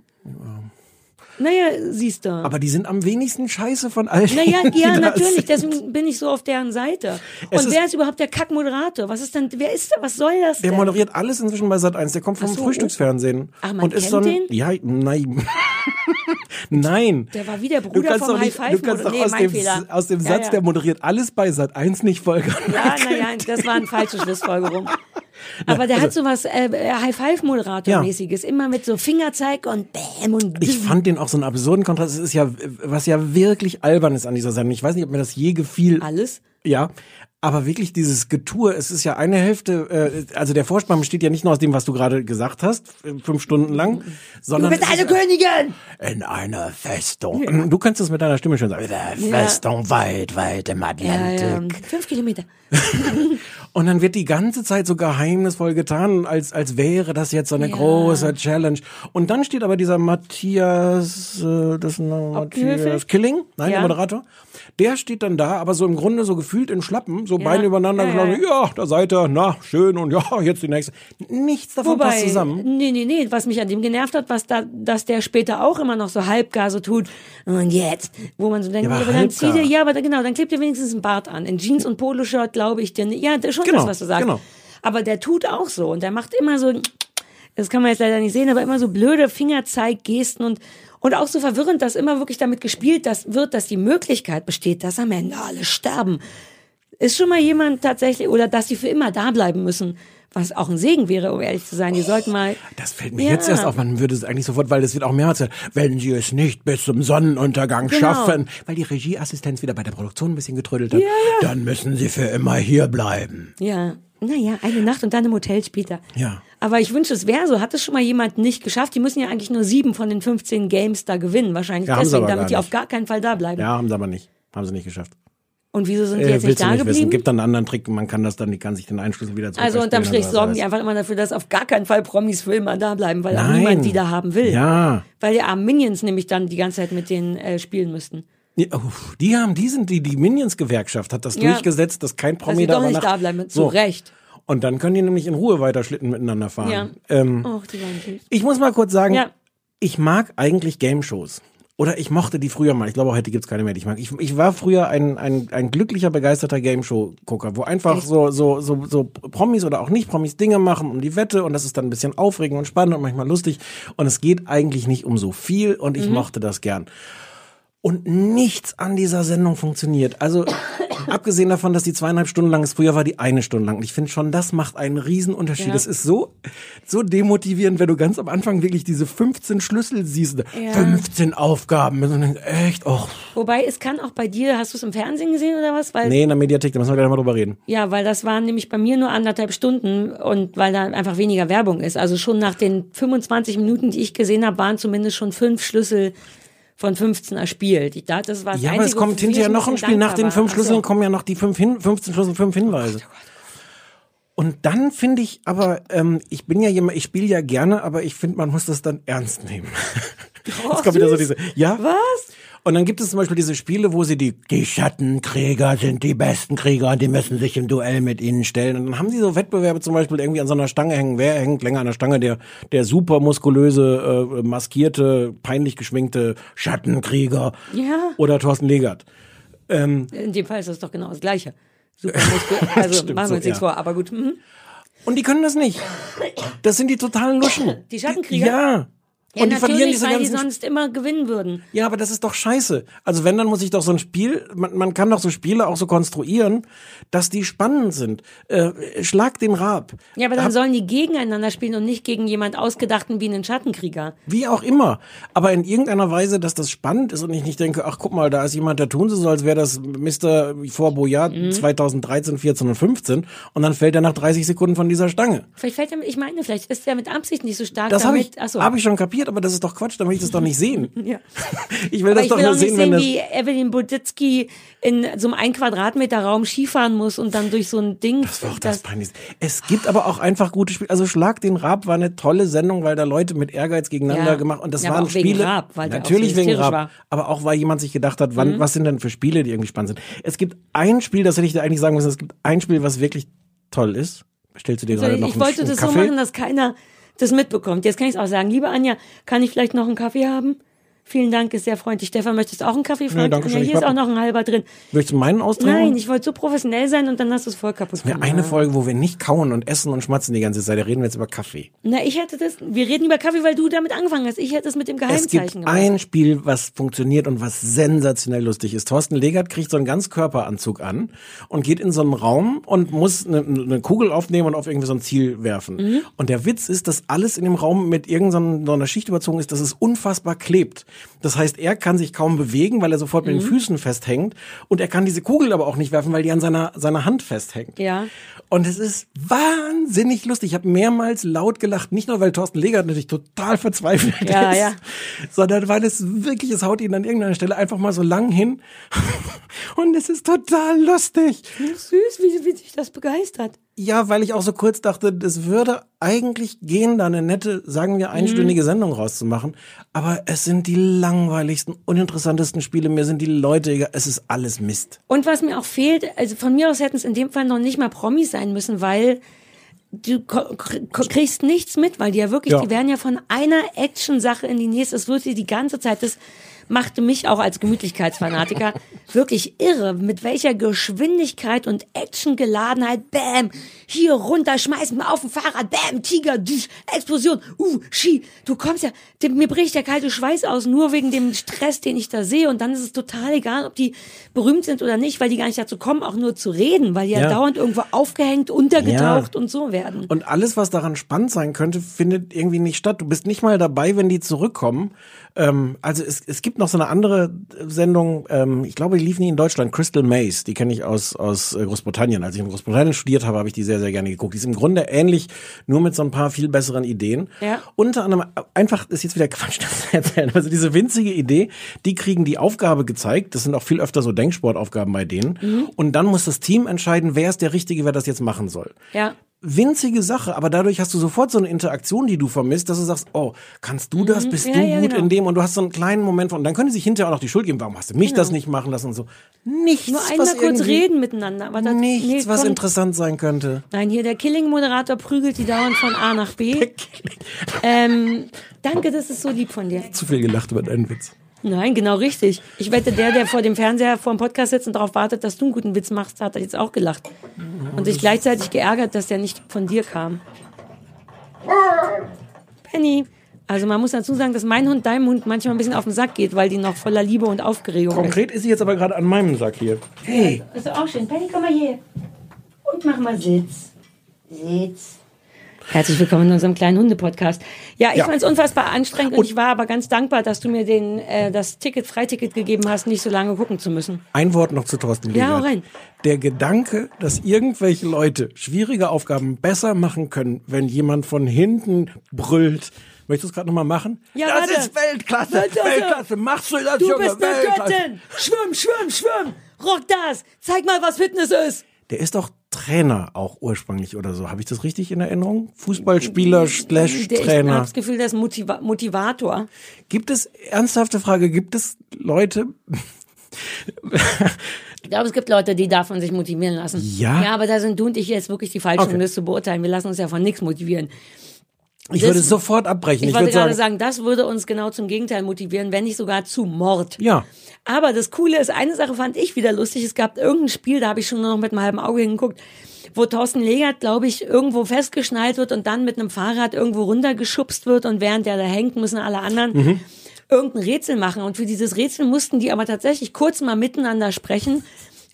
Naja, siehst du. aber die sind am wenigsten scheiße von allen. Naja, ja, da natürlich. Deswegen bin ich so auf deren Seite. Es Und ist- wer ist überhaupt der Kackmoderator? Was ist denn, wer ist der? Was soll das Der denn? moderiert alles inzwischen bei Sat 1. Der kommt vom so. Frühstücksfernsehen. Ach, man und ist kennt so ein, den? Ja, nein. *laughs* nein. Der war wie der Du Bruder vom High du Five. kannst doch nee, aus dem, aus dem Ja, Satz, ja. der moderiert alles bei Sat 1 nicht folgern. Ja, naja, das war eine falsche Schlussfolgerung. *laughs* Aber der hat sowas äh, High-Five-Moderator-mäßiges, immer mit so Fingerzeig und Bäm und Ich fand den auch so einen absurden Kontrast. Es ist ja, was ja wirklich albern ist an dieser Sendung. Ich weiß nicht, ob mir das je gefiel. alles. Ja. Aber wirklich dieses Getue, es ist ja eine Hälfte, äh, also der Vorspann besteht ja nicht nur aus dem, was du gerade gesagt hast, f- fünf Stunden lang, Du sondern bist es eine Königin! in einer Festung. Du kannst es mit deiner Stimme schon sagen. In Ja. Festung weit, weit im Ja, Atlantik. ja, fünf Kilometer. Und dann wird die ganze Zeit so geheimnisvoll getan, als, als wäre das jetzt so eine Ja. große Challenge. Und dann steht aber dieser Matthias, äh, das? Matthias Killing, nein, Ja. der Moderator. Der steht dann da, aber so im Grunde so gefühlt in Schlappen, so Ja. Beine übereinander, Ja, ja, ja, da seid ihr, na, schön, und ja, jetzt die nächste. Nichts davon Wobei, passt zusammen. nee, nee, nee, was mich an dem genervt hat, was da, dass der später auch immer noch so halbgar so tut. Und jetzt, wo man so denkt, Ja, aber aber dann zieht er, ja, aber genau, dann klebt er wenigstens ein Bart an. In Jeans und Poloshirt, glaube ich dir nicht. Ja, das ist schon Genau, das, was du sagst. genau. Aber der tut auch so und der macht immer so, das kann man jetzt leider nicht sehen, aber immer so blöde Fingerzeiggesten und, und auch so verwirrend, dass immer wirklich damit gespielt dass, wird, dass die Möglichkeit besteht, dass am Ende alle sterben. Ist schon mal jemand tatsächlich, oder dass die für immer da bleiben müssen, was auch ein Segen wäre, um ehrlich zu sein. Die sollten mal. Das fällt mir Ja. jetzt erst auf, man würde es eigentlich sofort, weil das wird auch mehrmals, gesagt, wenn sie es nicht bis zum Sonnenuntergang Genau. schaffen, weil die Regieassistenz wieder bei der Produktion ein bisschen getrödelt hat, Ja, dann müssen sie für immer hier bleiben. Ja, naja, eine Nacht und dann im Hotel später. Ja. Aber ich wünsche, es wäre so. Hat es schon mal jemand nicht geschafft? Die müssen ja eigentlich nur sieben von den 15 Games da gewinnen. Wahrscheinlich Ja, deswegen, damit die auf gar keinen Fall da bleiben. Ja, haben sie aber nicht. Haben sie nicht geschafft. Und wieso sind die Äh, jetzt nicht willst du da nicht wissen. geblieben? Gibt dann einen anderen Trick, man kann das dann, die kann sich den Einschlüssel wieder zurück Also unterm Strich sorgen die einfach immer dafür, dass auf gar keinen Fall Promis für immer da bleiben, weil auch niemand die da haben will. Ja. Weil die armen Minions nämlich dann die ganze Zeit mit denen äh, spielen müssten. Ja, uff, die haben, die sind, die, die Minions-Gewerkschaft hat das Ja. durchgesetzt, dass kein Dass Promi sie da doch nicht da bleiben. Zu So. Recht. Und dann können die nämlich in Ruhe weiter Schlitten miteinander fahren. Ja. Ähm, Och, die waren süß. Ich muss mal kurz sagen, Ja. ich mag eigentlich Game-Shows. Oder ich mochte die früher mal. Ich glaube, heute gibt's keine mehr, die ich mag. Ich, ich war früher ein, ein, ein glücklicher, begeisterter Game-Show-Gucker, wo einfach so, so, so, so Promis oder auch Nicht-Promis Dinge machen um die Wette und das ist dann ein bisschen aufregend und spannend und manchmal lustig. Und es geht eigentlich nicht um so viel und ich mochte das gern. Und nichts an dieser Sendung funktioniert. Also *laughs* Abgesehen davon, dass die zweieinhalb Stunden lang ist, früher war die eine Stunde lang. Und ich finde schon, das macht einen riesen Unterschied. Ja. Das ist so, so demotivierend, wenn du ganz am Anfang wirklich diese 15 Schlüssel siehst. Ja. 15 Aufgaben. Und dann denkst, echt, oh. Wobei, es kann auch bei dir, hast du es im Fernsehen gesehen oder was? Weil, Nee, in der Mediathek, da müssen wir gleich mal drüber reden. Ja, weil das waren nämlich bei mir nur anderthalb Stunden und weil da einfach weniger Werbung ist. Also schon nach den 25 Minuten, die ich gesehen habe, waren zumindest schon fünf Schlüssel von 15 erspielt. Ich dachte, das war das Ja, aber es kommt hinterher noch ein Spiel. Nach den fünf. Schlüsseln Ach so. kommen ja noch die fünf hin, 15 Schlüssel, fünf Hinweise. Und dann finde ich aber, ähm, ich bin ja jemand, ich spiele ja gerne, aber ich finde, man muss das dann ernst nehmen. *laughs* Oh, es kommt wieder so süß. diese, ja. Was? Und dann gibt es zum Beispiel diese Spiele, wo sie die, die Schattenkrieger sind die besten Krieger und die müssen sich im Duell mit ihnen stellen. Und dann haben sie so Wettbewerbe zum Beispiel irgendwie an so einer Stange hängen. Wer hängt länger an der Stange? Der, der super muskulöse, äh, maskierte, peinlich geschminkte Schattenkrieger. Ja. Oder Thorsten Legert. Ähm, In dem Fall ist das doch genau das Gleiche. Super. *laughs* Also machen wir uns nichts vor, aber gut. Mhm. und die können das nicht. Das sind die totalen Luschen. Die Schattenkrieger? Ja. Ja, und die verlieren diese weil die ganzen sonst immer gewinnen würden. Ja, aber das ist doch scheiße. Also wenn, dann muss ich doch so ein Spiel, man, man kann doch so Spiele auch so konstruieren, dass die spannend sind. Äh, schlag den Rab. Ja, aber dann Hab- sollen die gegeneinander spielen und nicht gegen jemand Ausgedachten wie einen Schattenkrieger. Wie auch immer. Aber in irgendeiner Weise, dass das spannend ist und ich nicht denke, ach guck mal, da ist jemand, der tun sie so, als wäre das Mr. vor Boyard Mhm. 2013, 14 und 15 und dann fällt er nach 30 Sekunden von dieser Stange. Vielleicht fällt er, ich meine, vielleicht ist er mit Absicht nicht so stark Das habe ich, hab ich schon kapiert, aber das ist doch Quatsch, dann will ich das doch nicht sehen. *laughs* Ja. *laughs* Ich will Aber das ich doch will nur nicht sehen, wenn sehen, das... wie Evelyn Buditsky in so einem ein Quadratmeter Raum Skifahren muss und dann durch so ein Ding. Das war auch das Peinlichste. Es gibt aber auch einfach gute Spiele. Also Schlag den Rab war eine tolle Sendung, weil da Leute mit Ehrgeiz gegeneinander Ja. gemacht und das Ja, aber waren auch wegen Spiele. Raab, weil der auch natürlich so wegen Rab, war. aber auch weil jemand sich gedacht hat, wann, Mhm. was sind denn für Spiele, die irgendwie spannend sind. Es gibt ein Spiel, das hätte ich dir eigentlich sagen müssen. Es gibt ein Spiel, was wirklich toll ist. Stellst du dir gerade Also, noch ich wollte das so Kaffee? machen, dass keiner das mitbekommt. Jetzt kann ich es auch sagen. Liebe Anja, kann ich vielleicht noch einen Kaffee haben? Vielen Dank, ist sehr freundlich. Stefan, möchtest du auch einen Kaffee? Fragt danke Anja. schön. Ich Hier ist auch noch ein halber drin. Möchtest du meinen austrinken? Nein, ich wollte so professionell sein und dann hast du es voll kaputt Wir gemacht. eine Folge, wo wir nicht kauen und essen und schmatzen die ganze Zeit. Da reden wir jetzt über Kaffee. Na, ich hätte das, wir reden über Kaffee, weil du damit angefangen hast. Ich hätte es mit dem Es Geheimzeichen gibt gemacht. ein Spiel, was funktioniert und was sensationell lustig ist. Thorsten Legert kriegt so einen Ganzkörperanzug an und geht in so einen Raum und muss eine, eine Kugel aufnehmen und auf irgendwie so ein Ziel werfen. Mhm. Und der Witz ist, dass alles in dem Raum mit irgendeiner so Schicht überzogen ist, dass es unfassbar klebt. Das heißt, er kann sich kaum bewegen, weil er sofort mit den Mhm. Füßen festhängt und er kann diese Kugel aber auch nicht werfen, weil die an seiner, seiner Hand festhängt. Ja. Und es ist wahnsinnig lustig. Ich habe mehrmals laut gelacht, nicht nur weil Thorsten Legert natürlich total verzweifelt Ja, ist, ja. sondern weil es wirklich, es haut ihn an irgendeiner Stelle einfach mal so lang hin. *laughs* Und es ist total lustig. Süß, wie, wie sich das begeistert. Ja, weil ich auch so kurz dachte, es würde eigentlich gehen, da eine nette, sagen wir, Mhm. einstündige Sendung rauszumachen. Aber es sind die langweiligsten, uninteressantesten Spiele. Mir sind die Leute egal. Es ist alles Mist. Und was mir auch fehlt, also von mir aus hätten es in dem Fall noch nicht mal Promis sein müssen, weil du kriegst nichts mit, weil die ja wirklich, Ja. die werden ja von einer Action-Sache in die nächste, es wird dir die ganze Zeit, das machte mich auch als Gemütlichkeitsfanatiker *laughs* wirklich irre, mit welcher Geschwindigkeit und Actiongeladenheit, bam, hier runter, schmeißen wir auf dem Fahrrad, bam, Tiger, düsch, Explosion, uh, Ski, du kommst ja, dem- mir bricht der kalte Schweiß aus, nur wegen dem Stress, den ich da sehe und dann ist es total egal, ob die berühmt sind oder nicht, weil die gar nicht dazu kommen, auch nur zu reden, weil die ja, Ja. dauernd irgendwo aufgehängt, untergetaucht Ja. und so werden. Und alles, was daran spannend sein könnte, findet irgendwie nicht statt. Du bist nicht mal dabei, wenn die zurückkommen. Ähm, also es, es gibt noch so eine andere Sendung, ähm, ich glaube, die lief nie in Deutschland, Crystal Maze, die kenne ich aus, aus äh, Großbritannien. Als ich in Großbritannien studiert habe, habe ich die sehr, sehr gerne geguckt. Die ist im Grunde ähnlich, nur mit so ein paar viel besseren Ideen. Ja. Unter anderem, einfach, ist jetzt wieder Quatsch, *laughs* das zu erzählen, also diese winzige Idee, die kriegen die Aufgabe gezeigt, das sind auch viel öfter so Denksportaufgaben bei denen, Mhm. und dann muss das Team entscheiden, wer ist der Richtige, wer das jetzt machen soll Ja. Winzige Sache, aber dadurch hast du sofort so eine Interaktion, die du vermisst, dass du sagst, oh, kannst du das, bist Mhm. Ja, du ja, gut genau. in dem und du hast so einen kleinen Moment von, und dann können die sich hinterher auch noch die Schuld geben, warum hast du mich Genau. das nicht machen lassen und so. Nichts, Nur was einmal kurz irgendwie- reden miteinander. Aber das, Nichts, nee, was interessant sein könnte. Nein, hier der Killing-Moderator prügelt die dauernd von A nach B. *laughs* ähm, danke, das ist so lieb von dir. Zu viel gelacht über deinen Witz. Nein, genau richtig. Ich wette, der, der vor dem Fernseher vor dem Podcast sitzt und darauf wartet, dass du einen guten Witz machst, hat er jetzt auch gelacht. Und sich gleichzeitig geärgert, dass der nicht von dir kam. Penny, Also man muss dazu sagen, dass mein Hund deinem Hund manchmal ein bisschen auf den Sack geht, weil die noch voller Liebe und Aufregung Konkret ist sie jetzt aber gerade an meinem Sack hier. Hey. ist. Das ist auch schön. Penny, komm mal hier. Und mach mal Sitz. Sitz. Herzlich willkommen in unserem kleinen Hunde-Podcast. Ja, ich Ja. fand es unfassbar anstrengend und, ich war aber ganz dankbar, dass du mir den, äh, das Ticket, Freiticket gegeben hast, nicht so lange gucken zu müssen. Ein Wort noch zu Thorsten Ja, hau Legert. rein. Der Gedanke, dass irgendwelche Leute schwierige Aufgaben besser machen können, wenn jemand von hinten brüllt. Möchtest du es gerade nochmal machen? Ja, das warte. ist Weltklasse, warte. Weltklasse. Machst du das, Du Junge? bist eine Weltklasse. Göttin! Schwimm, schwimm, schwimm! Rock das! Zeig mal, was Fitness ist! Der ist doch Trainer auch ursprünglich oder so. Habe ich das richtig in Erinnerung? Fußballspieler slash Der, ich Trainer. habe das Gefühl, der ist Motiva Motivator. Gibt es, ernsthafte Frage, gibt es Leute, Ich glaube, es gibt Leute, die davon sich motivieren lassen. Ja? Ja, aber da sind du und ich jetzt wirklich die Falschen, Okay. um das zu beurteilen. Wir lassen uns ja von nichts motivieren. Ich Das- würde sofort abbrechen. Ich, Ich, wollte würde gerade sagen, sagen, das würde uns genau zum Gegenteil motivieren, wenn nicht sogar zu Mord. ja. Aber das Coole ist, eine Sache fand ich wieder lustig. Es gab irgendein Spiel, da habe ich schon nur noch mit einem halben Auge hingeguckt, wo Thorsten Legert, glaube ich, irgendwo festgeschnallt wird und dann mit einem Fahrrad irgendwo runtergeschubst wird und während der da hängt, müssen alle anderen Mhm. irgendein Rätsel machen. Und für dieses Rätsel mussten die aber tatsächlich kurz mal miteinander sprechen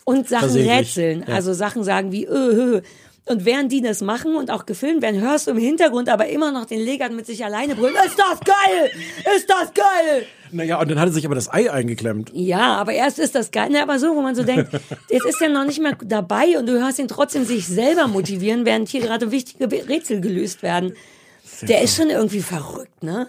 und Sachen rätseln. ja. Also Sachen sagen wie, äh, äh. Und während die das machen und auch gefilmt werden, hörst du im Hintergrund aber immer noch den Legert mit sich alleine brüllen. Ist das geil? Ist das geil? Naja, und dann hat er sich aber das Ei eingeklemmt. Ja, aber erst ist das geil. Ne, aber so, wo man so denkt, *laughs* jetzt ist er noch nicht mehr dabei und du hörst ihn trotzdem sich selber motivieren, während hier gerade wichtige Rätsel gelöst werden. Der ist schon irgendwie verrückt, ne?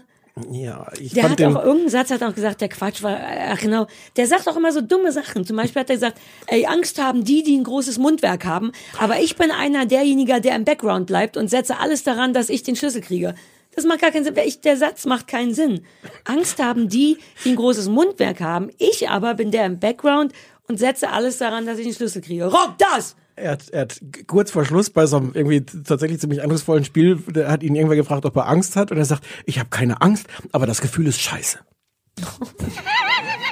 Ja, ich Der fand hat auch irgendeinen Satz hat auch gesagt, der Quatsch war, ach genau, der sagt auch immer so dumme Sachen. Zum Beispiel hat er gesagt, ey, Angst haben die, die ein großes Mundwerk haben, aber ich bin einer derjenigen, der im Background bleibt und setze alles daran, dass ich den Schlüssel kriege. Das macht gar keinen Sinn. Ich, der Satz macht keinen Sinn. Angst haben die, die ein großes Mundwerk haben. Ich aber bin der im Background und setze alles daran, dass ich den Schlüssel kriege. Rock das! Er hat, er hat kurz vor Schluss bei so einem irgendwie tatsächlich ziemlich eindrucksvollen Spiel, der hat ihn irgendwer gefragt, ob er Angst hat und er sagt, ich habe keine Angst, aber das Gefühl ist scheiße.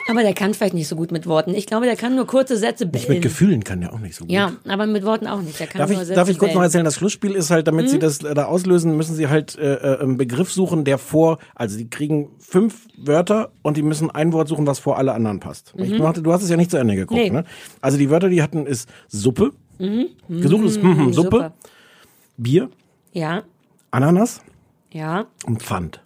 Aber der kann vielleicht nicht so gut mit Worten. Ich glaube, der kann nur kurze Sätze Nicht mit bilden. Gefühlen kann er auch nicht so gut. Ja, aber mit Worten auch nicht. Der kann Darf nur ich, Sätze darf ich kurz noch bilden. erzählen, das Schlussspiel ist halt, damit Mhm. sie das äh, da auslösen, müssen sie halt äh, äh, einen Begriff suchen, der vor, also die kriegen fünf Wörter und die müssen ein Wort suchen, was vor alle anderen passt. Ich Mhm. machte, du hast es ja nicht zu Ende geguckt, Nee. ne? Also die Wörter, die hatten, ist Suppe, Mhm. gesucht ist hm, hm, Suppe, Super. Bier, Ja, Ananas ja. und Pfand.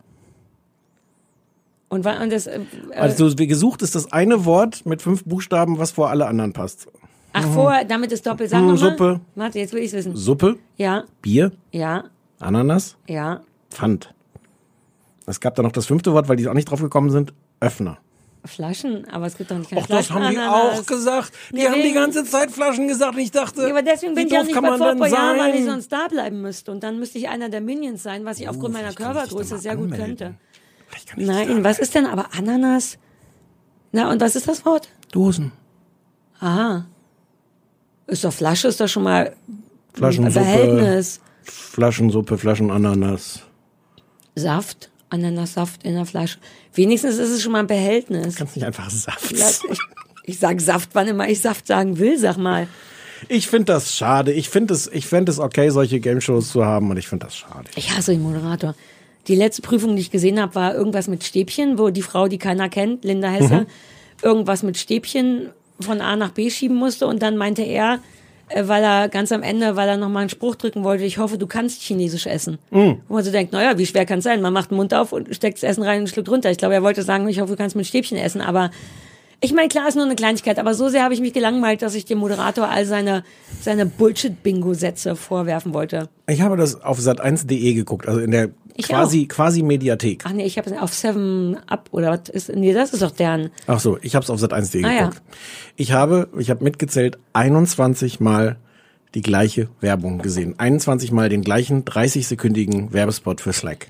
Und, und das, äh, Also gesucht ist das eine Wort mit fünf Buchstaben, was vor alle anderen passt. ach, vor, damit ist doppelt. Sag Hm, mal. Suppe. Warte, jetzt will ich wissen. Suppe, Ja, Bier, ja, Ananas, ja. Pfand. Es gab da noch das fünfte Wort, weil die auch nicht drauf gekommen sind, Öffner. Flaschen, aber es gibt doch nicht keine Och, das haben die auch gesagt. Die Nee, haben die ganze Zeit Flaschen gesagt. Ich dachte, Ja, aber deswegen bin ich auch nicht bei man vor denn vor Jahren, weil ich sein? sonst da bleiben müsste. Und dann müsste ich einer der Minions sein, was ich aufgrund meiner Oh, dich da Körpergröße sehr gut könnte. Nein, was ist denn aber Ananas? Na, und was ist das Wort? Dosen. Aha. Ist doch Flasche, ist doch schon mal Flaschensuppe. Verhältnis. Flaschensuppe, Flaschenananas. Saft, Ananassaft in der Flasche. Wenigstens ist es schon mal ein Behältnis. Kannst nicht einfach Saft ich, ich sag Saft, wann immer ich Saft sagen will, sag mal. Ich finde das schade. Ich finde es, ich fände es okay, solche Game-Shows zu haben und ich finde das schade. Ich hasse den Moderator. Die letzte Prüfung, die ich gesehen habe, war irgendwas mit Stäbchen, wo die Frau, die keiner kennt, Linda Hesse, Mhm. irgendwas mit Stäbchen von A nach B schieben musste und dann meinte er, weil er ganz am Ende, weil er nochmal einen Spruch drücken wollte, ich hoffe, du kannst Chinesisch essen. Mhm. Wo man so denkt, naja, wie schwer kann es sein? Man macht den Mund auf und steckt das Essen rein und schluckt runter. Ich glaube, er wollte sagen, ich hoffe, du kannst mit Stäbchen essen, aber ich meine, klar ist nur eine Kleinigkeit, aber so sehr habe ich mich gelangweilt, dass ich dem Moderator all seine, seine Bullshit-Bingo-Sätze vorwerfen wollte. Ich habe das auf sat1.de geguckt, also in der Ich quasi, quasi Mediathek. Ach nee, ich habe es auf Seven Up oder was ist? Nee, das ist doch deren. Ach so, ich habe es auf sat1.de Ah, ja. geguckt. Ich habe, ich habe mitgezählt, 21 Mal die gleiche Werbung gesehen. 21 Mal den gleichen 30-sekündigen Werbespot für Slack.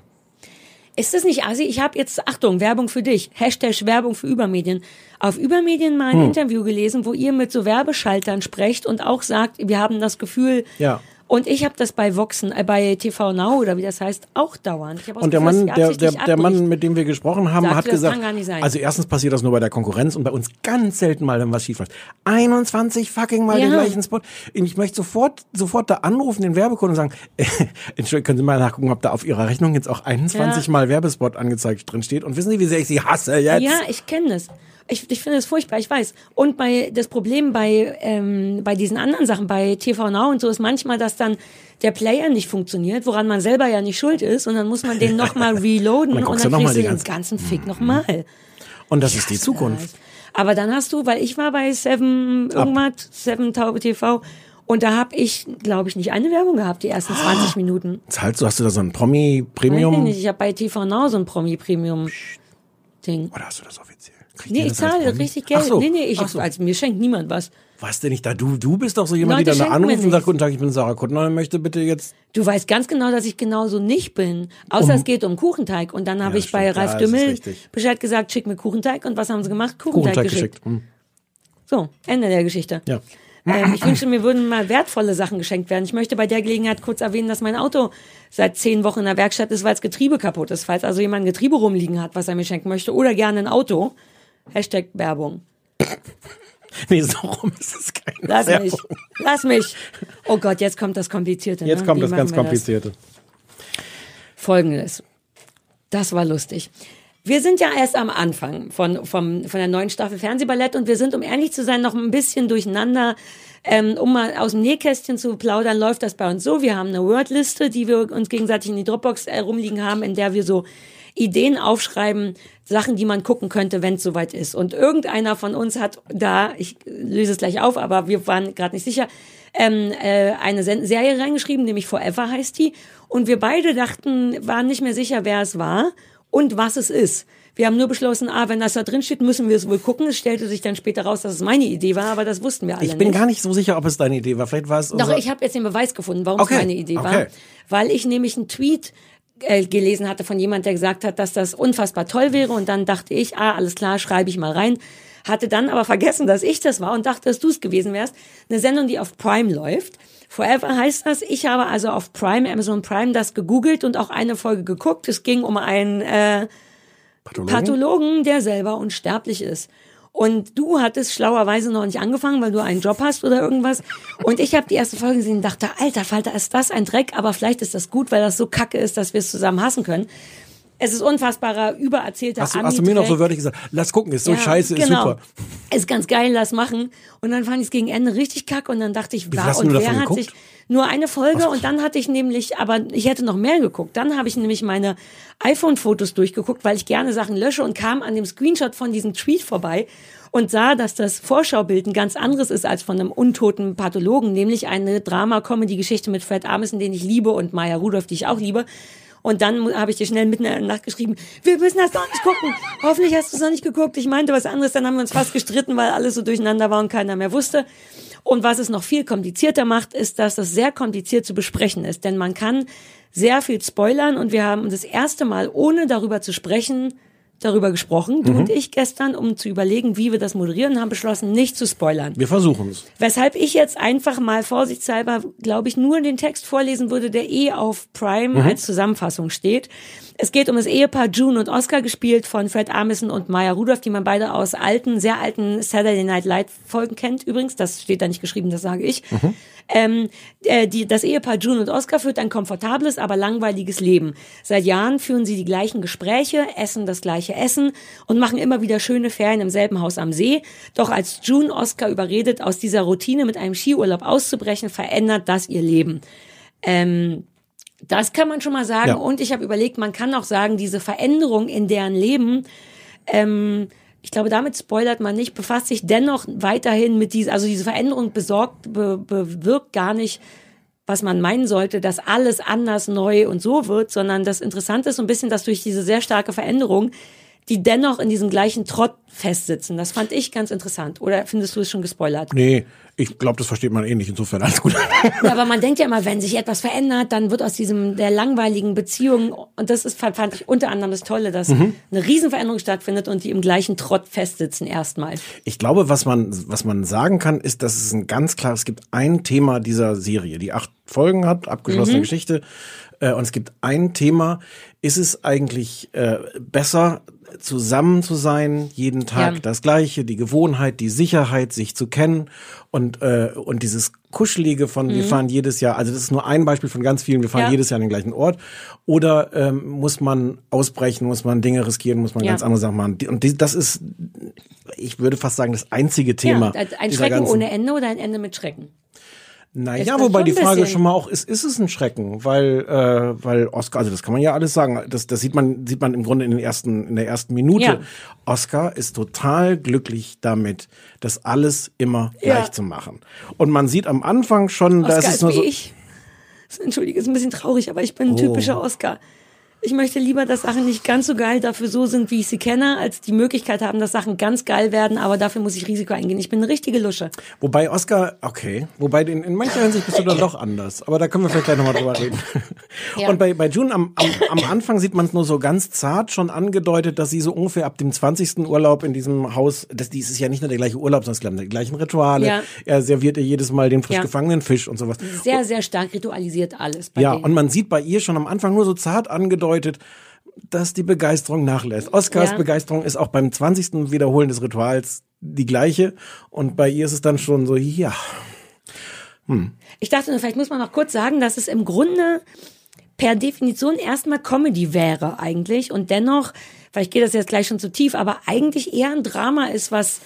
Ist das nicht assi? Ich habe jetzt, Achtung, Werbung für dich. Hashtag Werbung für Übermedien. Auf Übermedien mal ein Hm. Interview gelesen, wo ihr mit so Werbeschaltern sprecht und auch sagt, wir haben das Gefühl, Ja. Und ich habe das bei Voxen, äh, bei TV Now oder wie das heißt, auch dauernd. Und der Mann, der, der, der Mann, mit dem wir gesprochen haben, Sagte, hat gesagt, also erstens passiert das nur bei der Konkurrenz und bei uns ganz selten mal, wenn was schief läuft. 21 fucking mal Ja. den gleichen Spot. Ich möchte sofort, sofort da anrufen, den Werbecode und sagen, äh, *laughs* Entschuldigung, können Sie mal nachgucken, ob da auf Ihrer Rechnung jetzt auch 21 Ja. mal Werbespot angezeigt drin steht. Und wissen Sie, wie sehr ich Sie hasse jetzt? Ja, ich kenne das. Ich, ich finde das furchtbar, ich weiß. Und bei das Problem bei, ähm, bei diesen anderen Sachen, bei TV Now und so, ist manchmal, dass dann der Player nicht funktioniert, woran man selber ja nicht schuld ist, und dann muss man den nochmal *laughs* reloaden und dann kriegst du den ganze- ganzen Fick nochmal. Und das ist die Zukunft. Aber dann hast du, weil ich war bei Seven irgendwas, Seven Taube TV, und da habe ich, glaube ich, nicht eine Werbung gehabt, die ersten 20 Minuten. Zahlst du, hast du da so ein Promi Weiß ich Premium? nicht, ich habe bei TV Now so ein Promi-Premium-Ding. Oder hast du das offiziell? Kriegt Nee, ich zahle richtig Geld. Ach so. Nee, nee, ich, so. also mir schenkt niemand was. Was denn nicht da? Du, du bist doch so jemand, Leute die dann anruft und sagt, guten Tag, ich bin Sarah Kuttner und möchte bitte jetzt Du weißt ganz genau, dass ich genauso nicht bin. Außer Um- es geht um Kuchenteig. Und dann habe Ja, ich bei stimmt. Ja, Ralf ist Dümmel. Bescheid gesagt, schick mir Kuchenteig. Und was haben sie gemacht? Kuchenteig, Kuchenteig geschickt. geschickt. Hm. So, Ende der Geschichte. Ja. Ähm, ich wünschte, mir würden mal wertvolle Sachen geschenkt werden. Ich möchte bei der Gelegenheit kurz erwähnen, dass mein Auto seit zehn Wochen in der Werkstatt ist, weil das Getriebe kaputt ist. Falls also jemand ein Getriebe rumliegen hat, was er mir schenken möchte, oder gerne ein Auto. Hashtag Werbung. *laughs* Nee, so rum ist es keine Lass Werbung. mich. Lass mich. Oh Gott, jetzt kommt das Komplizierte. Jetzt ne? kommt Wie das ganz Komplizierte. Folgendes. Das war lustig. Wir sind ja erst am Anfang von, vom, von der neuen Staffel Fernsehballett und wir sind, um ehrlich zu sein, noch ein bisschen durcheinander. Ähm, um mal aus dem Nähkästchen zu plaudern, läuft das bei uns so. Wir haben eine Wordliste, die wir uns gegenseitig in die Dropbox äh, rumliegen haben, in der wir so Ideen aufschreiben, Sachen, die man gucken könnte, wenn es soweit ist. Und irgendeiner von uns hat da, ich löse es gleich auf, aber wir waren gerade nicht sicher, ähm, äh, eine Serie reingeschrieben, nämlich Forever heißt die. Und wir beide dachten, waren nicht mehr sicher, wer es war und was es ist. Wir haben nur beschlossen, ah, wenn das da drin steht, müssen wir es wohl gucken. Es stellte sich dann später raus, dass es meine Idee war, aber das wussten wir alle Ich bin nicht. gar nicht so sicher, ob es deine Idee war. Vielleicht war es Doch, ich habe jetzt den Beweis gefunden, warum Okay, es meine Idee war. okay. Weil ich nämlich einen Tweet äh, gelesen hatte von jemand, der gesagt hat, dass das unfassbar toll wäre. Und dann dachte ich, ah, alles klar, schreibe ich mal rein. Hatte dann aber vergessen, dass ich das war und dachte, dass du es gewesen wärst. Eine Sendung, die auf Prime läuft. Forever heißt das. Ich habe also auf Prime, Amazon Prime, das gegoogelt und auch eine Folge geguckt. Es ging um einen äh, Pathologen? Pathologen, der selber unsterblich ist. Und du hattest schlauerweise noch nicht angefangen, weil du einen Job hast oder irgendwas. Und ich habe die erste Folge gesehen und dachte, alter Falter, ist das ein Dreck, aber vielleicht ist das gut, weil das so kacke ist, dass wir es zusammen hassen können. Es ist unfassbarer, übererzählter Hast du, hast du mir noch so wörtlich gesagt, lass gucken, ist so Ja, scheiße, ist genau. super. Ist ganz geil, lass machen. Und dann fand ich es gegen Ende richtig kacke und dann dachte ich, war und wer hat geguckt? sich nur eine Folge und dann hatte ich nämlich, aber ich hätte noch mehr geguckt. Dann habe ich nämlich meine iPhone-Fotos durchgeguckt, weil ich gerne Sachen lösche und kam an dem Screenshot von diesem Tweet vorbei und sah, dass das Vorschaubild ein ganz anderes ist als von einem untoten Pathologen, nämlich eine Drama-Comedy-Geschichte mit Fred Armisen, den ich liebe, und Maya Rudolph, die ich auch liebe. Und dann habe ich dir schnell mitten in der Nacht geschrieben, wir müssen das doch nicht gucken. Hoffentlich hast du es noch nicht geguckt. Ich meinte was anderes. Dann haben wir uns fast gestritten, weil alles so durcheinander war und keiner mehr wusste. Und was es noch viel komplizierter macht, ist, dass das sehr kompliziert zu besprechen ist. Denn man kann sehr viel spoilern und wir haben das erste Mal, ohne darüber zu sprechen, darüber gesprochen, du Mhm. und ich gestern, um zu überlegen, wie wir das moderieren, haben beschlossen, nicht zu spoilern. Wir versuchen es. Weshalb ich jetzt einfach mal vorsichtshalber, glaube ich, nur den Text vorlesen würde, der eh auf Prime Mhm. als Zusammenfassung steht. Es geht um das Ehepaar June und Oscar, gespielt von Fred Armisen und Maya Rudolph, die man beide aus alten, sehr alten Saturday Night Live Folgen kennt. Übrigens, das steht da nicht geschrieben, das sage ich. Ähm, äh, die, das Ehepaar June und Oscar führt ein komfortables, aber langweiliges Leben. Seit Jahren führen sie die gleichen Gespräche, essen das gleiche Essen und machen immer wieder schöne Ferien im selben Haus am See. Doch als June Oscar überredet, aus dieser Routine mit einem Skiurlaub auszubrechen, verändert das ihr Leben. Ähm, das kann man schon mal sagen. Ja. Und ich habe überlegt, man kann auch sagen, diese Veränderung in deren Leben, ähm, ich glaube, damit spoilert man nicht, befasst sich dennoch weiterhin mit dieser, also diese Veränderung besorgt, be, bewirkt gar nicht, was man meinen sollte, dass alles anders, neu und so wird, sondern das Interessante ist so ein bisschen, dass durch diese sehr starke Veränderung die dennoch in diesem gleichen Trott festsitzen. Das fand ich ganz interessant. Oder findest du es schon gespoilert? Nee, ich glaube, das versteht man eh nicht. Insofern alles gut. Ja, aber man denkt ja immer, wenn sich etwas verändert, dann wird aus diesem der langweiligen Beziehung und das ist fand ich unter anderem das Tolle, dass Mhm. eine Riesenveränderung stattfindet und die im gleichen Trott festsitzen erstmal. Ich glaube, was man, was man sagen kann, ist, dass es ein ganz klar, es gibt ein Thema dieser Serie, die acht Folgen hat, abgeschlossene Mhm. Geschichte, äh, und es gibt ein Thema, ist es eigentlich äh, besser, zusammen zu sein, jeden Tag Ja. das Gleiche, die Gewohnheit, die Sicherheit, sich zu kennen und, äh, und dieses Kuschelige von, wir Mhm. fahren jedes Jahr, also das ist nur ein Beispiel von ganz vielen, wir fahren Ja. jedes Jahr an den gleichen Ort. Oder ähm, muss man ausbrechen, muss man Dinge riskieren, muss man Ja. ganz andere Sachen machen. Und die, das ist, ich würde fast sagen, das einzige Thema. Ja, ein dieser Schrecken ganzen- ohne Ende oder ein Ende mit Schrecken? Naja, wobei die Frage bisschen- schon mal auch ist, ist es ein Schrecken? Weil, äh, weil Oscar, also das kann man ja alles sagen, das, das sieht man, sieht man im Grunde in den ersten, in der ersten Minute. Ja. Oscar ist total glücklich damit, das alles immer Ja. gleich zu machen. Und man sieht am Anfang schon, da Oscar ist es ist nur wie so. ich. Entschuldige, ist ein bisschen traurig, aber ich bin ein Oh. typischer Oscar. Ich möchte lieber, dass Sachen nicht ganz so geil dafür so sind, wie ich sie kenne, als die Möglichkeit haben, dass Sachen ganz geil werden, aber dafür muss ich Risiko eingehen. Ich bin eine richtige Lusche. Wobei Oscar, okay, wobei in, in mancher Hinsicht bist du dann *laughs* doch anders. Aber da können wir vielleicht gleich nochmal drüber reden. *laughs* Ja. Und bei, bei June am, am, am Anfang sieht man es nur so ganz zart schon angedeutet, dass sie so ungefähr ab dem 20. Urlaub in diesem Haus, das, dies ist ja nicht nur der gleiche Urlaub, sondern es haben die gleichen Rituale. Ja. Er serviert ihr jedes Mal den frisch Ja. gefangenen Fisch und sowas. Sehr, sehr stark ritualisiert alles. Bei Ja, denen. und man sieht bei ihr schon am Anfang nur so zart angedeutet, dass die Begeisterung nachlässt. Oscars Ja. Begeisterung ist auch beim 20. Wiederholen des Rituals die gleiche. Und bei ihr ist es dann schon so, ja. Hm. Ich dachte nur, vielleicht muss man noch kurz sagen, dass es im Grunde per Definition erstmal Comedy wäre eigentlich und dennoch, vielleicht geht das jetzt gleich schon zu tief, aber eigentlich eher ein Drama ist, was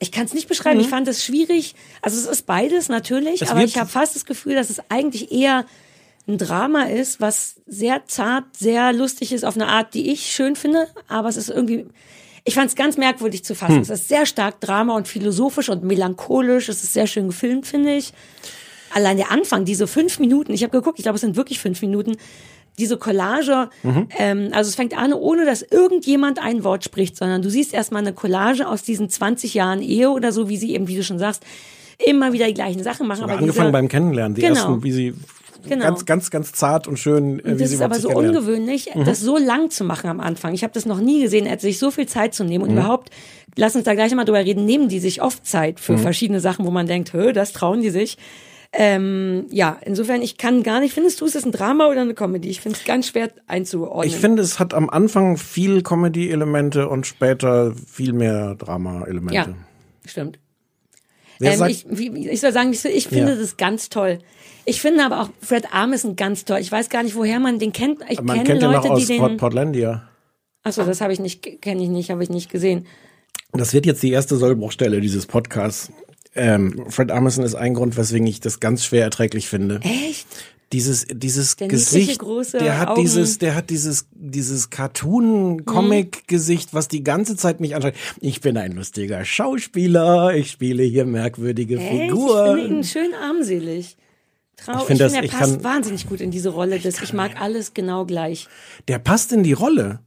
ich kann es nicht beschreiben. Ich fand es schwierig. Also es ist beides natürlich, Es aber ich habe fast das Gefühl, dass es eigentlich eher ein Drama ist, was sehr zart, sehr lustig ist auf eine Art, die ich schön finde, aber es ist irgendwie ich fand es ganz merkwürdig zu fassen. Hm. Es ist sehr stark Drama und philosophisch und melancholisch. Es ist sehr schön gefilmt, finde ich allein der Anfang, diese fünf Minuten, ich habe geguckt, ich glaube, es sind wirklich fünf Minuten, diese Collage, Mhm. ähm, also es fängt an, ohne dass irgendjemand ein Wort spricht, sondern du siehst erstmal eine Collage aus diesen 20 Jahren Ehe oder so, wie sie eben, wie du schon sagst, immer wieder die gleichen Sachen machen. Aber angefangen diese, beim Kennenlernen, die Genau. ersten, wie sie Genau. ganz, ganz, ganz zart und schön, äh, Und das ist aber so ungewöhnlich, Mhm. das so lang zu machen am Anfang. Ich habe das noch nie gesehen, hat sich so viel Zeit zu nehmen und Mhm. überhaupt, lass uns da gleich mal drüber reden, nehmen die sich oft Zeit für Mhm. verschiedene Sachen, wo man denkt, hö, das trauen die sich. Ähm, ja, insofern, ich kann gar nicht, findest du, ist es ein Drama oder eine Comedy? Ich finde es ganz schwer einzuordnen. Ich finde, es hat am Anfang viel Comedy-Elemente und später viel mehr Drama-Elemente. Ja, stimmt. Ähm, ich, ich soll sagen, ich, ich finde Ja. das ganz toll. Ich finde aber auch Fred Armisen ganz toll. Ich weiß gar nicht, woher man den kennt. Ich Man kenne kennt Leute, noch aus die den. Port Portlandia. Achso, das habe ich nicht, kenne ich nicht, habe ich nicht gesehen. Das wird jetzt die erste Sollbruchstelle dieses Podcasts. Ähm, Fred Armisen ist ein Grund, weswegen ich das ganz schwer erträglich finde. Echt? Dieses, dieses Der Gesicht, der hat Augen. dieses, der hat dieses, dieses Cartoon-Comic-Gesicht, was die ganze Zeit mich anschaut. Ich bin ein lustiger Schauspieler, ich spiele hier merkwürdige Echt? Ich finde Figuren. ihn schön armselig. Trau Ich ich finde finde, das- er ich passt kann- wahnsinnig gut in diese Rolle. Das, ich mag alles genau gleich. Der passt in die Rolle.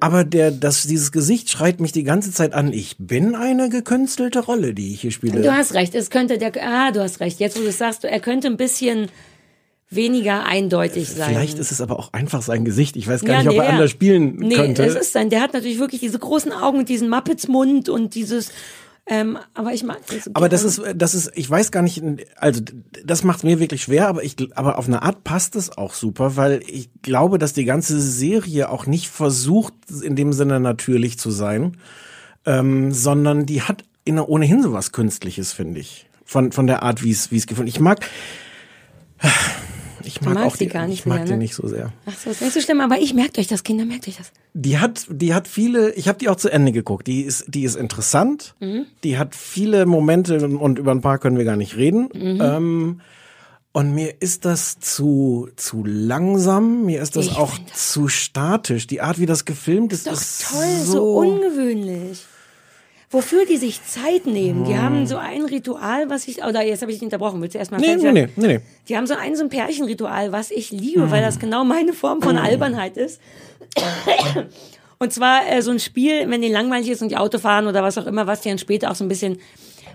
Aber der, das, dieses Gesicht schreit mich die ganze Zeit an. Ich bin eine gekünstelte Rolle, die ich hier spiele. Du hast recht, es könnte der, ah, du hast recht. Jetzt, wo du es sagst, er könnte ein bisschen weniger eindeutig sein. Vielleicht ist es aber auch einfach sein Gesicht. Ich weiß gar Ja, nicht, ob nee, er anders spielen nee, könnte. es ist sein. Der hat natürlich wirklich diese großen Augen und diesen Muppets-Mund und dieses, ähm, aber ich mag den so aber das ist, das ist, ich weiß gar nicht, also das macht mir wirklich schwer, aber ich, aber auf eine Art passt es auch super, weil ich glaube, dass die ganze Serie auch nicht versucht, in dem Sinne natürlich zu sein, ähm, sondern die hat in, ohnehin sowas Künstliches, finde ich. Von, von der Art, wie es, wie es gefunden. Ich mag, ich mag auch die die, gar nicht ich mag mehr, die ne? nicht so sehr. Ach so, ist nicht so schlimm, aber ich merkt euch das, Kinder, merkt euch das. Die hat, die hat viele, ich habe die auch zu Ende geguckt. Die ist, die ist interessant. Mhm. Die hat viele Momente und über ein paar können wir gar nicht reden. Mhm. Ähm, und mir ist das zu, zu langsam. Mir ist das Ich auch zu statisch. Die Art, wie das gefilmt ist, Doch ist toll, so, so, ungewöhnlich. Wofür die sich Zeit nehmen. Die Hm. haben so ein Ritual, was ich, oder jetzt habe ich dich unterbrochen, willst du erstmal Nee, nee, nee, nee, nee. Die haben so ein, so ein Pärchenritual, was ich liebe, weil Hm. das genau meine Form von Albernheit ist. *coughs* Und zwar äh, so ein Spiel, wenn die langweilig ist und die Auto fahren oder was auch immer, was die dann später auch so ein bisschen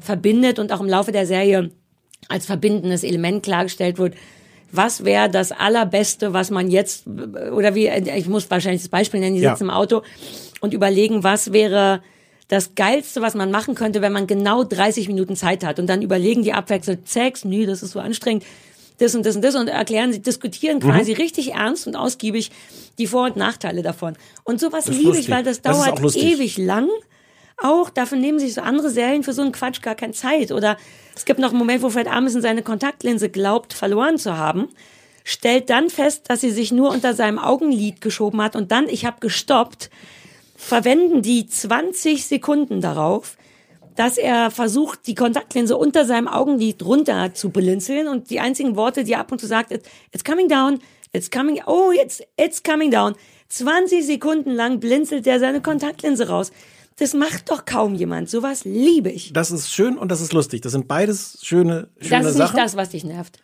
verbindet und auch im Laufe der Serie als verbindendes Element klargestellt wird. Was wäre das allerbeste, was man jetzt oder wie ich muss wahrscheinlich das Beispiel nennen, die Ja. sitzen im Auto und überlegen, was wäre das geilste, was man machen könnte, wenn man genau 30 Minuten Zeit hat und dann überlegen die abwechselnd Sex, nee, das ist so anstrengend, das und das und das und erklären sie, diskutieren Mhm. quasi richtig ernst und ausgiebig die Vor- und Nachteile davon. Und sowas liebe ich, lustig. weil das Das dauert ewig lang. Auch dafür nehmen sich so andere Serien für so einen Quatsch gar keine Zeit. Oder es gibt noch einen Moment, wo Fred Armisen seine Kontaktlinse glaubt, verloren zu haben, stellt dann fest, dass sie sich nur unter seinem Augenlid geschoben hat und dann, ich habe gestoppt, verwenden die 20 Sekunden darauf, dass er versucht, die Kontaktlinse unter seinem Augenlid runter zu blinzeln und die einzigen Worte, die er ab und zu sagt, ist, it's coming down, it's coming, oh, it's, it's coming down. 20 Sekunden lang blinzelt er seine Kontaktlinse raus. Das macht doch kaum jemand. Sowas liebe ich. Das ist schön und das ist lustig. Das sind beides schöne, schöne Das ist Sachen. nicht das, was dich nervt.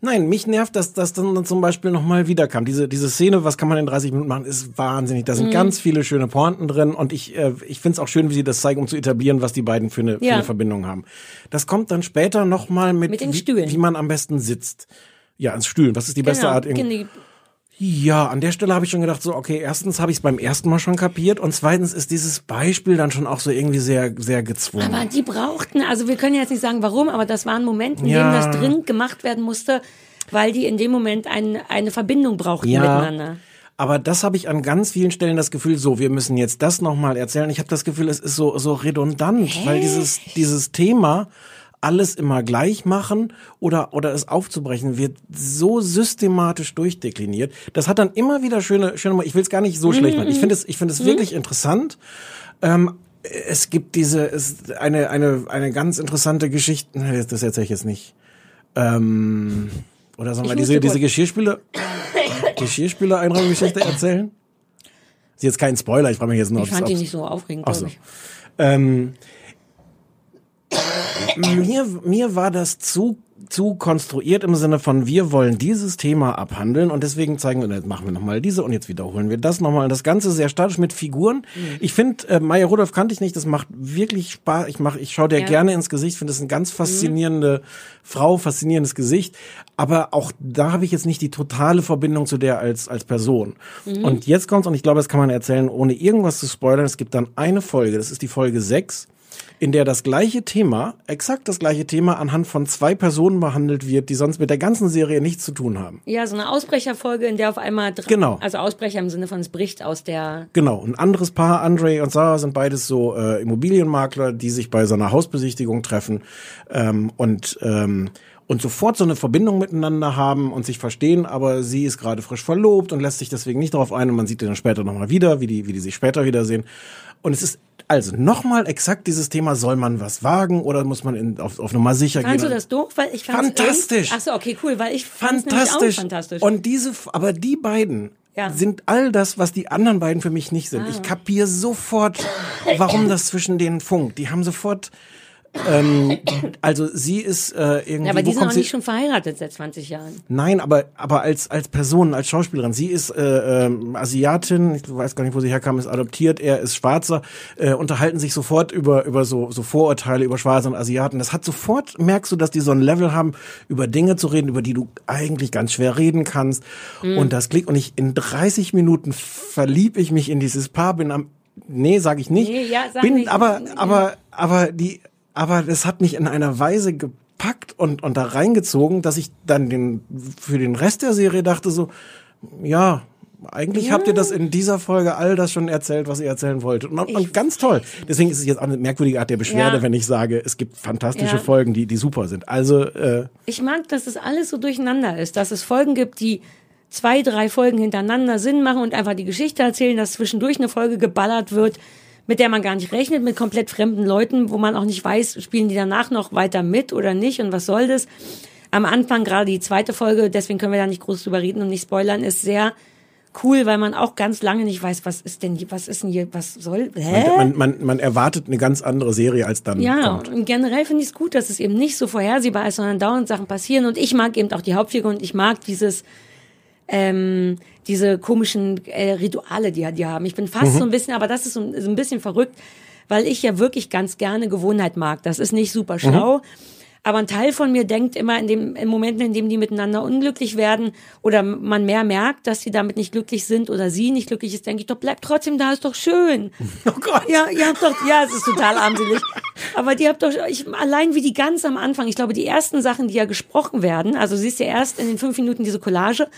Nein, mich nervt, dass das dann zum Beispiel nochmal wiederkam. Diese, diese Szene, was kann man in 30 Minuten machen, ist wahnsinnig. Da sind Mhm. ganz viele schöne Pointen drin und ich, äh, ich finde es auch schön, wie sie das zeigen, um zu etablieren, was die beiden für eine, für Ja. eine Verbindung haben. Das kommt dann später nochmal mit, Mit den wie, Stühlen. wie man am besten sitzt. Ja, ans Stühlen. Was ist die beste genau. Art? irgendwie- Genau. Ja, an der Stelle habe ich schon gedacht, so, okay, erstens habe ich es beim ersten Mal schon kapiert und zweitens ist dieses Beispiel dann schon auch so irgendwie sehr, sehr gezwungen. Aber die brauchten, also wir können jetzt nicht sagen, warum, aber das war ein Moment, in Ja. dem das dringend gemacht werden musste, weil die in dem Moment ein, eine Verbindung brauchten Ja. miteinander. Aber das habe ich an ganz vielen Stellen das Gefühl, so, wir müssen jetzt das nochmal erzählen. Ich habe das Gefühl, es ist so, so redundant, weil dieses, dieses Thema alles immer gleich machen oder, oder es aufzubrechen, wird so systematisch durchdekliniert. Das hat dann immer wieder schöne, schöne, ich will es gar nicht so schlecht machen. Ich finde es, ich finde es wirklich interessant. Ähm, es gibt diese, es, eine, eine, eine ganz interessante Geschichte, das erzähle ich jetzt nicht. Ähm, oder sollen wir diese, diese kurz- Geschirrspüler, Geschirrspüler-Einräumgeschichte erzählen? Ist jetzt kein Spoiler, ich frage mich jetzt nur, Ich ob's- fand die nicht so aufregend, glaube so. ich. Ähm, mir, mir war das zu, zu konstruiert im Sinne von, wir wollen dieses Thema abhandeln und deswegen zeigen wir, jetzt machen wir nochmal diese und jetzt wiederholen wir das nochmal. Das Ganze sehr statisch mit Figuren. Ich finde, äh, Maya Rudolph kannte ich nicht, das macht wirklich Spaß. Ich mach, ich schaue der Ja. gerne ins Gesicht, finde es eine ganz faszinierende Frau, faszinierendes Gesicht. Aber auch da habe ich jetzt nicht die totale Verbindung zu der als, als Person. Mhm. Und jetzt kommt's, und ich glaube, das kann man erzählen, ohne irgendwas zu spoilern. Es gibt dann eine Folge, das ist die Folge 6, in der das gleiche Thema, exakt das gleiche Thema anhand von zwei Personen behandelt wird, die sonst mit der ganzen Serie nichts zu tun haben. Ja, so eine Ausbrecherfolge, in der auf einmal, dr- Genau. also Ausbrecher im Sinne von es bricht aus der, Genau, ein anderes Paar, Andre und Sarah, sind beides so äh, Immobilienmakler, die sich bei so einer Hausbesichtigung treffen ähm, und ähm, und sofort so eine Verbindung miteinander haben und sich verstehen, aber sie ist gerade frisch verlobt und lässt sich deswegen nicht darauf ein und man sieht die dann später nochmal wieder, wie die, wie die sich später wiedersehen. Und es ist also nochmal exakt dieses Thema, soll man was wagen oder muss man in, auf, auf Nummer sicher fandst gehen? du das doof? Weil ich Fantastisch. Ach so, okay, cool, weil ich nämlich auch fantastisch. fantastisch. Und diese, aber die beiden Ja. sind all das, was die anderen beiden für mich nicht sind. Ah. Ich kapiere sofort, warum das zwischen denen funkt. Die haben sofort, ähm, also sie ist äh, irgendwie. ja, aber die sind auch nicht schon verheiratet seit 20 Jahren. Nein, aber aber als als Person, als Schauspielerin, sie ist äh, ähm, Asiatin, ich weiß gar nicht, wo sie herkam, ist adoptiert, er ist Schwarzer, äh, unterhalten sich sofort über über so so Vorurteile über Schwarze und Asiaten. Das hat sofort merkst du, dass die so ein Level haben, über Dinge zu reden, über die du eigentlich ganz schwer reden kannst. Mhm. Und das klingt und ich in 30 Minuten verlieb ich mich in dieses Paar, bin am nee, sage ich nicht. Nee, ja, sag bin nicht. aber aber aber die aber das hat mich in einer Weise gepackt und, und da reingezogen, dass ich dann den, für den Rest der Serie dachte so, ja, eigentlich habt ihr das in dieser Folge all das schon erzählt, was ihr erzählen wolltet. Und, und ganz toll. Deswegen ist es jetzt auch eine merkwürdige Art der Beschwerde, Ja. wenn ich sage, es gibt fantastische Ja. Folgen, die, die super sind. Also, äh, Ich mag, dass es alles so durcheinander ist, dass es Folgen gibt, die zwei, drei Folgen hintereinander Sinn machen und einfach die Geschichte erzählen, dass zwischendurch eine Folge geballert wird, mit der man gar nicht rechnet, mit komplett fremden Leuten, wo man auch nicht weiß, spielen die danach noch weiter mit oder nicht und was soll das. Am Anfang, gerade die zweite Folge, deswegen können wir da nicht groß drüber reden und nicht spoilern, ist sehr cool, weil man auch ganz lange nicht weiß, was ist denn hier, was ist denn hier, was soll, hä? man, man, man erwartet eine ganz andere Serie, als dann Ja, kommt. und generell finde ich es gut, dass es eben nicht so vorhersehbar ist, sondern dauernd Sachen passieren. Und ich mag eben auch die Hauptfigur und ich mag dieses ähm, diese komischen äh, Rituale, die die haben. Ich bin fast Mhm. so ein bisschen, aber das ist so, so ein bisschen verrückt, weil ich ja wirklich ganz gerne Gewohnheit mag. Das ist nicht super schlau. Aber ein Teil von mir denkt immer in dem in Momenten, in denen die miteinander unglücklich werden oder man mehr merkt, dass sie damit nicht glücklich sind oder sie nicht glücklich ist, denke ich doch, bleib trotzdem da, ist doch schön. *laughs* Oh Gott. Ja, ihr habt doch, ja, es ist total armselig. Aber die habt doch, ich, allein wie die ganz am Anfang, ich glaube, die ersten Sachen, die ja gesprochen werden, also siehst du erst in den fünf Minuten diese Collage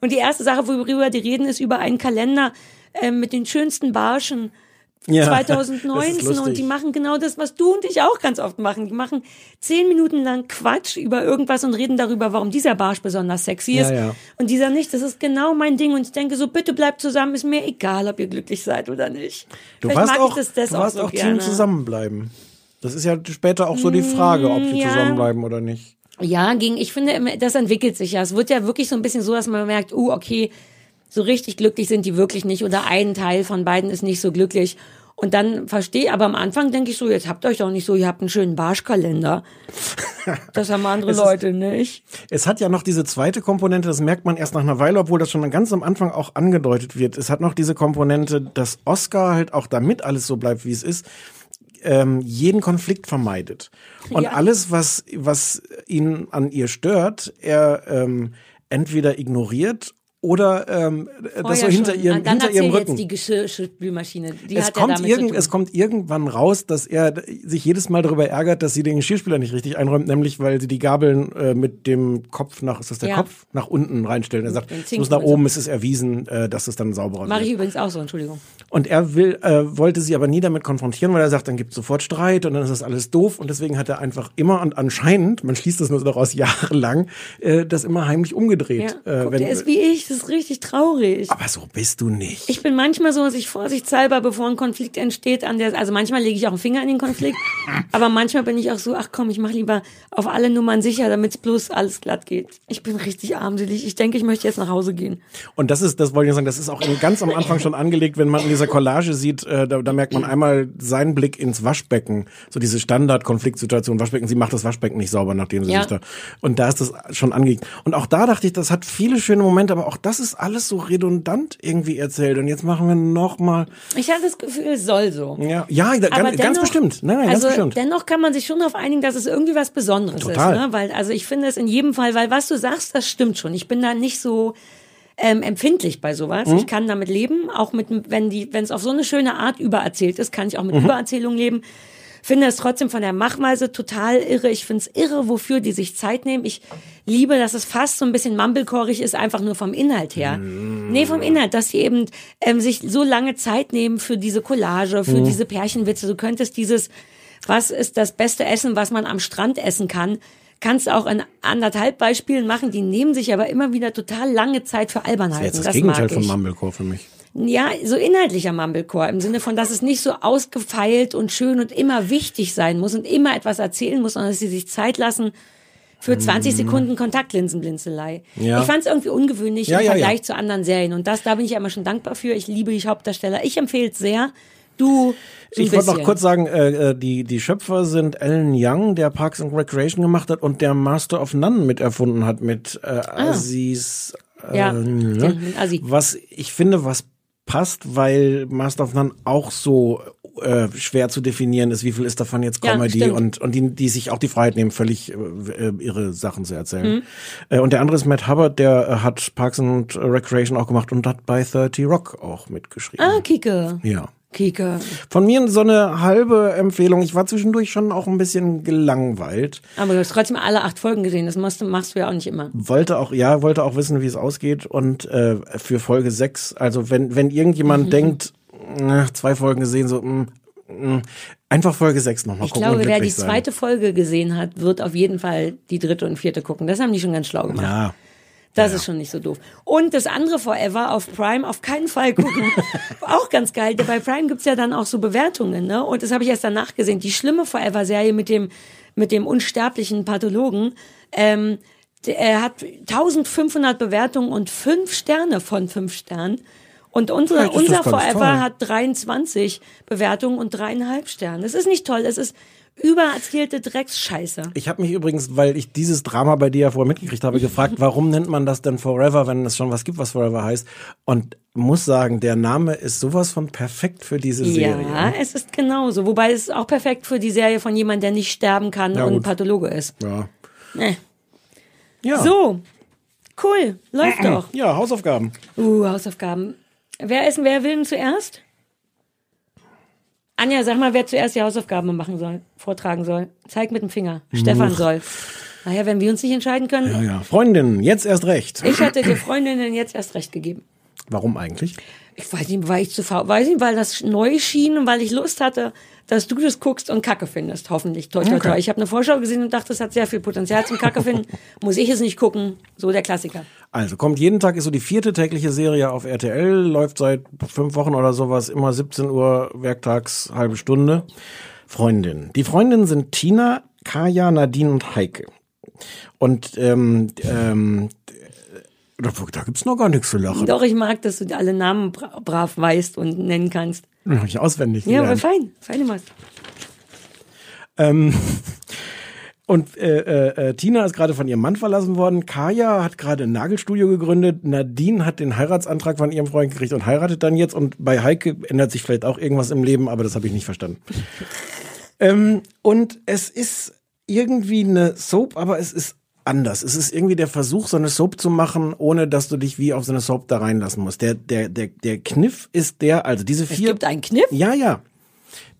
und die erste Sache, worüber die reden, ist über einen Kalender äh, mit den schönsten Barschen. Ja, *laughs* das ist 2019 und die machen genau das, was du und ich auch ganz oft machen. Die machen zehn Minuten lang Quatsch über irgendwas und reden darüber, warum dieser Barsch besonders sexy Ja, ist ja. und dieser nicht. Das ist genau mein Ding und ich denke so, bitte bleibt zusammen, ist mir egal, ob ihr glücklich seid oder nicht. Du Vielleicht warst mag auch, ich das, das du warst auch, so auch. Team zusammenbleiben. Das ist ja später auch so die Frage, ob sie Mm, ja. zusammenbleiben oder nicht. Ja, ging, ich finde, das entwickelt sich ja. Es wird ja wirklich so ein bisschen so, dass man merkt, uh, okay, so richtig glücklich sind die wirklich nicht oder ein Teil von beiden ist nicht so glücklich. Und dann verstehe, aber am Anfang denke ich so, jetzt habt ihr euch doch nicht so, ihr habt einen schönen Barschkalender. *laughs* Das haben andere Es ist- Leute nicht. Es hat ja noch diese zweite Komponente, das merkt man erst nach einer Weile, obwohl das schon ganz am Anfang auch angedeutet wird. Es hat noch diese Komponente, dass Oscar halt auch damit alles so bleibt, wie es ist, ähm, jeden Konflikt vermeidet. Und Ja. alles, was, was ihn an ihr stört, er ähm, entweder ignoriert oder ähm, das so hinter, schon. ihrem, Ah, dann hinter ihrem Rücken. jetzt die Geschirrspülmaschine. Die es, kommt irgend, es kommt irgendwann raus, dass er sich jedes Mal darüber ärgert, dass sie den Geschirrspüler nicht richtig einräumt, nämlich weil sie die Gabeln äh, mit dem Kopf nach, ist das der Ja. Kopf, nach unten reinstellen. Er sagt, es muss nach oben, es ist erwiesen, äh, dass es dann sauberer Mache ich wird. übrigens auch so, Entschuldigung. Und er will, äh, wollte sie aber nie damit konfrontieren, weil er sagt, dann gibt es sofort Streit und dann ist das alles doof. Und deswegen hat er einfach immer und anscheinend, man schließt das nur daraus *laughs* jahrelang, äh, das immer heimlich umgedreht. Ja, äh, guck, der ist wie ich, das ist richtig traurig. aber so bist du nicht. Ich bin manchmal so, dass ich vorsichtshalber, bevor ein Konflikt entsteht, an der, also manchmal lege ich auch einen Finger in den Konflikt, *laughs* aber manchmal bin ich auch so, ach komm, ich mache lieber auf alle Nummern sicher, damit es bloß alles glatt geht. Ich bin richtig armselig. Ich denke, ich möchte jetzt nach Hause gehen. Und das ist, das wollte ich sagen, das ist auch ganz am Anfang schon angelegt, wenn man in dieser Collage sieht, äh, da, da merkt man einmal seinen Blick ins Waschbecken, so diese Standard-Konfliktsituation, Waschbecken, sie macht das Waschbecken nicht sauber, nachdem sie Ja. sich da, und da ist das schon angelegt. Und auch da dachte ich, das hat viele schöne Momente, aber auch das ist alles so redundant irgendwie erzählt. Und jetzt machen wir noch mal, Ich habe das Gefühl, es soll so. ja, ja, ganz, ganz dennoch- bestimmt, nein, nein, also ganz bestimmt. dennoch kann man sich schon darauf einigen, dass es irgendwie was Besonderes Total. ist. Ne? Weil, also ich finde es in jedem Fall, weil was du sagst, das stimmt schon. Ich bin da nicht so ähm, empfindlich bei sowas. Mhm. Ich kann damit leben, auch mit, wenn die, wenn es auf so eine schöne Art übererzählt ist, kann ich auch mit Mhm. Übererzählung leben. Finde es trotzdem von der Machweise total irre. Ich finde es irre, wofür die sich Zeit nehmen. Ich liebe, dass es fast so ein bisschen mumblecorig ist, einfach nur vom Inhalt her. Mhm. Nee, vom Inhalt, dass sie eben ähm, sich so lange Zeit nehmen für diese Collage, für Mhm. diese Pärchenwitze. Du könntest dieses, was ist das beste Essen, was man am Strand essen kann, kannst du auch in anderthalb Beispielen machen. Die nehmen sich aber immer wieder total lange Zeit für Das ist Albernheiten. jetzt das, das Gegenteil mag von. Mumblecore für mich. Ja, so inhaltlicher Mumblecore im Sinne von, dass es nicht so ausgefeilt und schön und immer wichtig sein muss und immer etwas erzählen muss, sondern dass sie sich Zeit lassen für 20 Sekunden Kontaktlinsenblinzelei. Mhm. Ja. Ich fand es irgendwie ungewöhnlich Ja, im ja, Vergleich zu anderen Serien und das, da bin ich ja immer schon dankbar für. Ich liebe die Hauptdarsteller. Ich empfehle es sehr. Du, so Ich wollte noch kurz sagen, äh, äh, die, die Schöpfer sind Alan Young, der Parks and Recreation gemacht hat und der Master of None miterfunden hat mit äh, Aziz. Äh, Ja, ne? mit Aziz. Was ich finde, was passt, weil Master of None auch so äh, schwer zu definieren ist, wie viel ist davon jetzt Ja, Comedy stimmt. und, und die, die sich auch die Freiheit nehmen, völlig äh, äh, ihre Sachen zu erzählen. Mhm. Äh, und der andere ist Matt Hubbard, der äh, hat Parks and Recreation auch gemacht und hat bei 30 Rock auch mitgeschrieben. Ah, Kike. Ja. Kike. Von mir so eine halbe Empfehlung. Ich war zwischendurch schon auch ein bisschen gelangweilt. Aber du hast trotzdem alle acht Folgen gesehen. Das machst du, machst du ja auch nicht immer. Wollte auch, ja, wollte auch wissen, wie es ausgeht. Und äh, für Folge 6, also wenn, wenn irgendjemand Mhm. *laughs* denkt, na, zwei Folgen gesehen, so, mh, mh, einfach Folge 6 nochmal Ich gucken glaube, und wer die glücklich sein. zweite Folge gesehen hat, wird auf jeden Fall die dritte und vierte gucken. Das haben die schon ganz schlau gemacht. Ja. Das ist schon nicht so doof. Und das andere Forever auf Prime auf keinen Fall gucken. *laughs* auch ganz geil. Bei Prime gibt's ja dann auch so Bewertungen, ne? Und das habe ich erst danach gesehen. Die schlimme Forever-Serie mit dem, mit dem unsterblichen Pathologen, ähm, er hat 1500 Bewertungen und fünf Sterne von fünf Sternen. Und unser, Vielleicht ist das unser Forever toll. hat 23 Bewertungen und dreieinhalb Sterne. Das ist nicht toll, es ist übererzählte Drecksscheiße. Ich habe mich übrigens, weil ich dieses Drama bei dir ja vorher mitgekriegt habe, gefragt, warum nennt man das denn Forever, wenn es schon was gibt, was Forever heißt? Und muss sagen, der Name ist sowas von perfekt für diese Serie. Ja, es ist genauso. Wobei es ist auch perfekt für die Serie von jemandem, der nicht sterben kann Ja, und gut. Pathologe ist. Ja. Äh. ja. So, cool, läuft *clears throat* doch. Ja, Hausaufgaben. Uh, Hausaufgaben. Wer ist, wer will denn zuerst? Anja, sag mal, wer zuerst die Hausaufgaben machen soll, vortragen soll. Zeig mit dem Finger. Stefan soll. Naja, wenn wir uns nicht entscheiden können. Ja, ja. Freundin, jetzt erst recht. Ich hatte dir Freundinnen jetzt erst recht gegeben. Warum eigentlich? Ich weiß nicht, weil ich zu faul, weiß nicht, weil das neu schien und weil ich Lust hatte, dass du das guckst und Kacke findest. Hoffentlich. Toi, toi, toi. Okay. Ich habe eine Vorschau gesehen und dachte, es hat sehr viel Potenzial zum Kacke finden. *laughs* Muss ich es nicht gucken. So der Klassiker. Also kommt jeden Tag, ist so die vierte tägliche Serie auf RTL, läuft seit fünf Wochen oder sowas, immer 17 Uhr, werktags, halbe Stunde. Freundin. Die Freundinnen sind Tina, Kaya, Nadine und Heike. Und ähm, ähm, da, da gibt's noch gar nichts zu lachen. Doch, ich mag, dass du alle Namen bra brav weißt und nennen kannst. Hab ich auswendig Ja, aber fein. Fein gemacht. Ähm, *laughs* und äh, äh, äh, Tina ist gerade von ihrem Mann verlassen worden. Kaya hat gerade ein Nagelstudio gegründet. Nadine hat den Heiratsantrag von ihrem Freund gekriegt und heiratet dann jetzt. Und bei Heike ändert sich vielleicht auch irgendwas im Leben, aber das habe ich nicht verstanden. *laughs* ähm, und es ist irgendwie eine Soap, aber es ist anders. Es ist irgendwie der Versuch, so eine Soap zu machen, ohne dass du dich wie auf so eine Soap da reinlassen musst. Der, der, der, der Kniff ist der, also diese Es vier. gibt einen Kniff. Ja, ja.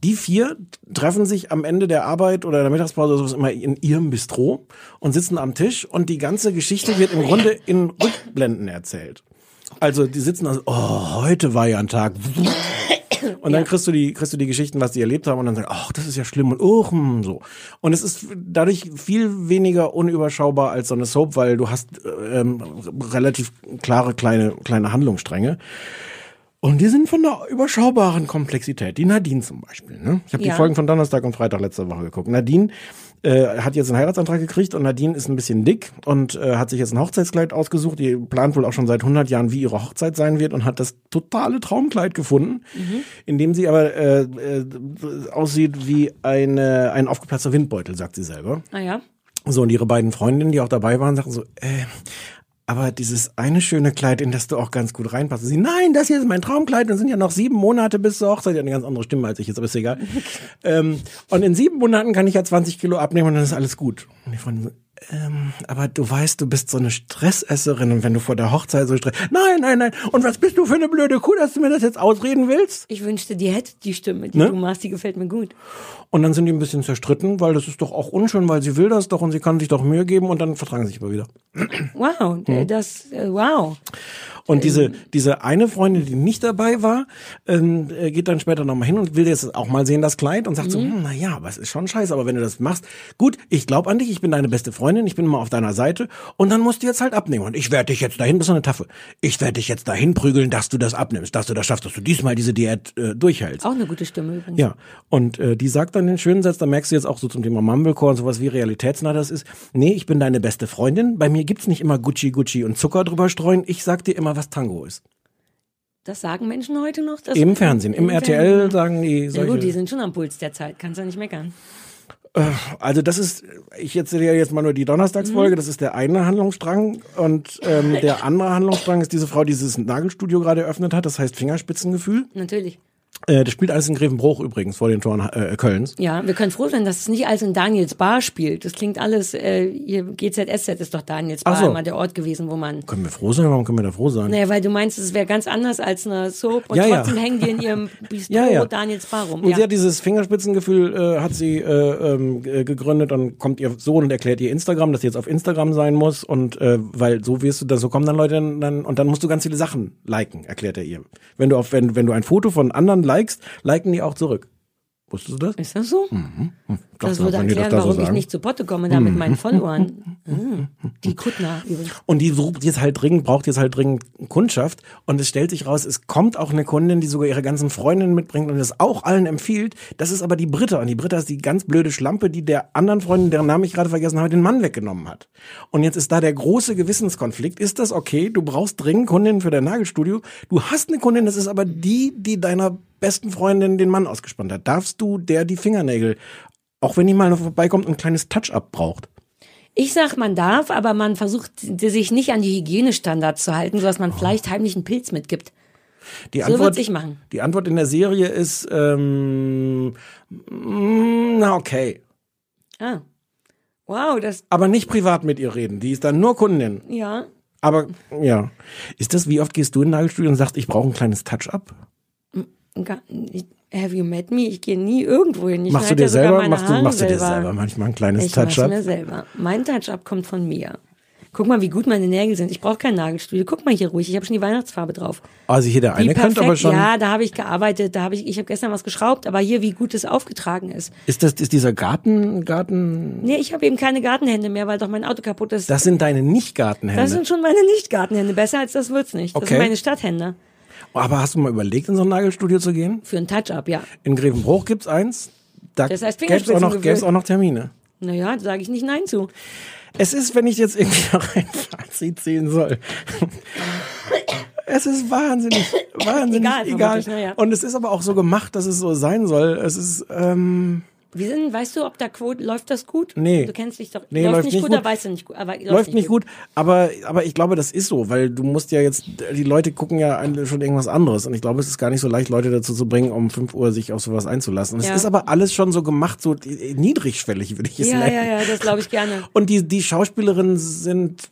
Die vier treffen sich am Ende der Arbeit oder der Mittagspause oder sowas immer in ihrem Bistro und sitzen am Tisch und die ganze Geschichte wird im Grunde in Rückblenden erzählt. Also die sitzen also, oh, heute war ja ein Tag. Und dann kriegst du die, kriegst du die Geschichten, was die erlebt haben und dann sagst, ach, das ist ja schlimm und oh, hm, so. Und es ist dadurch viel weniger unüberschaubar als so eine Soap, weil du hast ähm, relativ klare kleine, kleine Handlungsstränge. Und die sind von einer überschaubaren Komplexität. Die Nadine zum Beispiel. Ne? Ich habe Ja. die Folgen von Donnerstag und Freitag letzter Woche geguckt. Nadine äh, hat jetzt einen Heiratsantrag gekriegt und Nadine ist ein bisschen dick und äh, hat sich jetzt ein Hochzeitskleid ausgesucht. Die plant wohl auch schon seit 100 Jahren, wie ihre Hochzeit sein wird und hat das totale Traumkleid gefunden, in dem sie aber äh, äh, aussieht wie eine, ein aufgeplatzter Windbeutel, sagt sie selber. Ah ja. So, und ihre beiden Freundinnen, die auch dabei waren, sagten so, äh, aber dieses eine schöne Kleid, in das du auch ganz gut reinpasst. Sie, nein, das hier ist mein Traumkleid, dann sind ja noch sieben Monate bis zur Hochzeit. Ja, eine ganz andere Stimme als ich jetzt, aber ist egal. ähm, und in sieben Monaten kann ich ja 20 Kilo abnehmen und dann ist alles gut. Und die Freundin so, ähm, aber du weißt, du bist so eine Stressesserin und wenn du vor der Hochzeit so stress... Nein, nein, nein. Und was bist du für eine blöde Kuh, dass du mir das jetzt ausreden willst? Ich wünschte, die hätte die Stimme, die Ne? du machst, die gefällt mir gut. Und dann sind die ein bisschen zerstritten, weil das ist doch auch unschön, weil sie will das doch und sie kann sich doch Mühe geben und dann vertragen sie sich aber wieder. Wow, Mhm. das, äh, wow. Und diese, diese eine Freundin, die nicht dabei war, ähm, äh, geht dann später nochmal hin und will jetzt auch mal sehen, das Kleid und sagt so, hm, na ja, aber es ist schon scheiße, aber wenn du das machst, gut, ich glaube an dich, ich bin deine beste Freundin, ich bin immer auf deiner Seite und dann musst du jetzt halt abnehmen und ich werde dich jetzt dahin, bist du eine Taffe, ich werde dich jetzt dahin prügeln, dass du das abnimmst, dass du das schaffst, dass du diesmal diese Diät äh, durchhältst. Auch eine gute Stimme übrigens. Ja, und äh, die sagt dann den schönen Satz, da merkst du jetzt auch so zum Thema Mumblecore und sowas wie realitätsnah das ist. Nee, ich bin deine beste Freundin. Bei mir gibt's nicht immer Gucci, Gucci und Zucker drüber streuen. Ich sag dir immer, was Tango ist. Das sagen Menschen heute noch? Im Fernsehen, im, RTL Fernsehen. sagen die Ja solche. gut, die sind schon am Puls der Zeit, kannst du nicht meckern. also das ist, ich erzähle ja jetzt mal nur die Donnerstagsfolge, das ist der eine Handlungsstrang und ähm, *laughs* der andere Handlungsstrang ist diese Frau, die dieses Nagelstudio gerade eröffnet hat, das heißt Fingerspitzengefühl. Natürlich. Äh, das spielt alles in Grevenbruch übrigens, vor den Toren äh, Kölns. Ja, wir können froh sein, dass es nicht alles in Daniels Bar spielt. Das klingt alles, äh, hier GZSZ ist doch Daniels Bar Ach so. immer der Ort gewesen, wo man. Können wir froh sein? Warum können wir da froh sein? Naja, weil du meinst, es wäre ganz anders als eine Soap und Ja, ja. trotzdem hängen die in ihrem *laughs* Bistro Ja, ja. Daniels Bar rum. Und Ja. sie hat dieses Fingerspitzengefühl, äh, hat sie äh, g- gegründet und kommt ihr Sohn und erklärt ihr Instagram, dass sie jetzt auf Instagram sein muss und äh, weil so wirst du da, so kommen dann Leute dann, dann und dann musst du ganz viele Sachen liken, erklärt er ihr. Wenn du auf wenn wenn du ein Foto von anderen likest, liken die auch zurück. Wusstest du das? Ist das so? Mhm. Das Dachte, würde wenn die erklären, da so warum ich nicht zu Potte komme, da mit Mhm. meinen Followern. Ah, *laughs* die Kuttner übrigens. Und die sucht jetzt halt dringend, braucht jetzt halt dringend Kundschaft. Und es stellt sich raus, es kommt auch eine Kundin, die sogar ihre ganzen Freundinnen mitbringt und das auch allen empfiehlt. Das ist aber die Britta. Und die Britta ist die ganz blöde Schlampe, die der anderen Freundin, deren Namen ich gerade vergessen habe, den Mann weggenommen hat. Und jetzt ist da der große Gewissenskonflikt. Ist das okay? Du brauchst dringend Kundinnen für dein Nagelstudio. Du hast eine Kundin, das ist aber die, die deiner besten Freundin den Mann ausgespannt hat. Darfst du der die Fingernägel, auch wenn die mal noch vorbeikommt, ein kleines Touch-up braucht? Ich sag, man darf, aber man versucht, sich nicht an die Hygienestandards zu halten, sodass man vielleicht heimlich einen Pilz mitgibt. Die So Antwort, würd's ich machen. Die Antwort in der Serie ist, ähm, mm, na okay. Ah. Wow, das, Aber nicht privat mit ihr reden. Die ist dann nur Kundin. ja. Aber ja. Ist das, wie oft gehst du in ein Nagelstudio und sagst, ich brauche ein kleines Touch-up? Ich- Have you met me? Ich gehe nie irgendwo hin. Ich Machst du dir sogar selber, meine machst du, machst du dir selber. selber manchmal ein kleines Ich mach's Touch-up? mir selber. Mein Touch-up kommt von mir. Guck mal, wie gut meine Nägel sind. Ich brauche kein Nagelstudio. Guck mal hier ruhig. Ich habe schon die Weihnachtsfarbe drauf. Also hier der Wie eine könnte aber schon. Ja, da habe ich gearbeitet. Da habe ich, ich habe gestern was geschraubt, aber hier, wie gut es aufgetragen ist. Ist das, ist dieser Garten, Garten, Nee, ich habe eben keine Gartenhände mehr, weil doch mein Auto kaputt ist. das sind deine Nicht-Gartenhände. Das sind schon meine Nicht-Gartenhände. Besser als das wird's nicht. Das Okay. sind meine Stadthände. Aber hast du mal überlegt, in so ein Nagelstudio zu gehen? Für ein Touch-up, ja. In Grevenbruch gibt's eins. Da Das heißt gäb's auch noch, auch noch Termine. Naja, da sage ich nicht Nein zu. Es ist, wenn ich jetzt irgendwie noch ein Fazit ziehen soll. Es ist wahnsinnig, *laughs* wahnsinnig Egal, egal. ja. Und es ist aber auch so gemacht, dass es so sein soll. Es ist, ähm, Wir sind, weißt du, ob da Quote, läuft das gut? Nee. Du kennst dich doch. Nee, läuft, läuft nicht nicht gut, gut. da weißt du nicht gut. Aber läuft, nicht gut. Aber, aber ich glaube, das ist so, weil du musst ja jetzt, die Leute gucken ja schon irgendwas anderes. Und ich glaube, es ist gar nicht so leicht, Leute dazu zu bringen, um 5 Uhr sich auf sowas einzulassen. Und Ja. Es ist aber alles schon so gemacht, so niedrigschwellig, würde ich es Ja, nennen. ja, ja, das glaube ich gerne. Und die, die Schauspielerinnen sind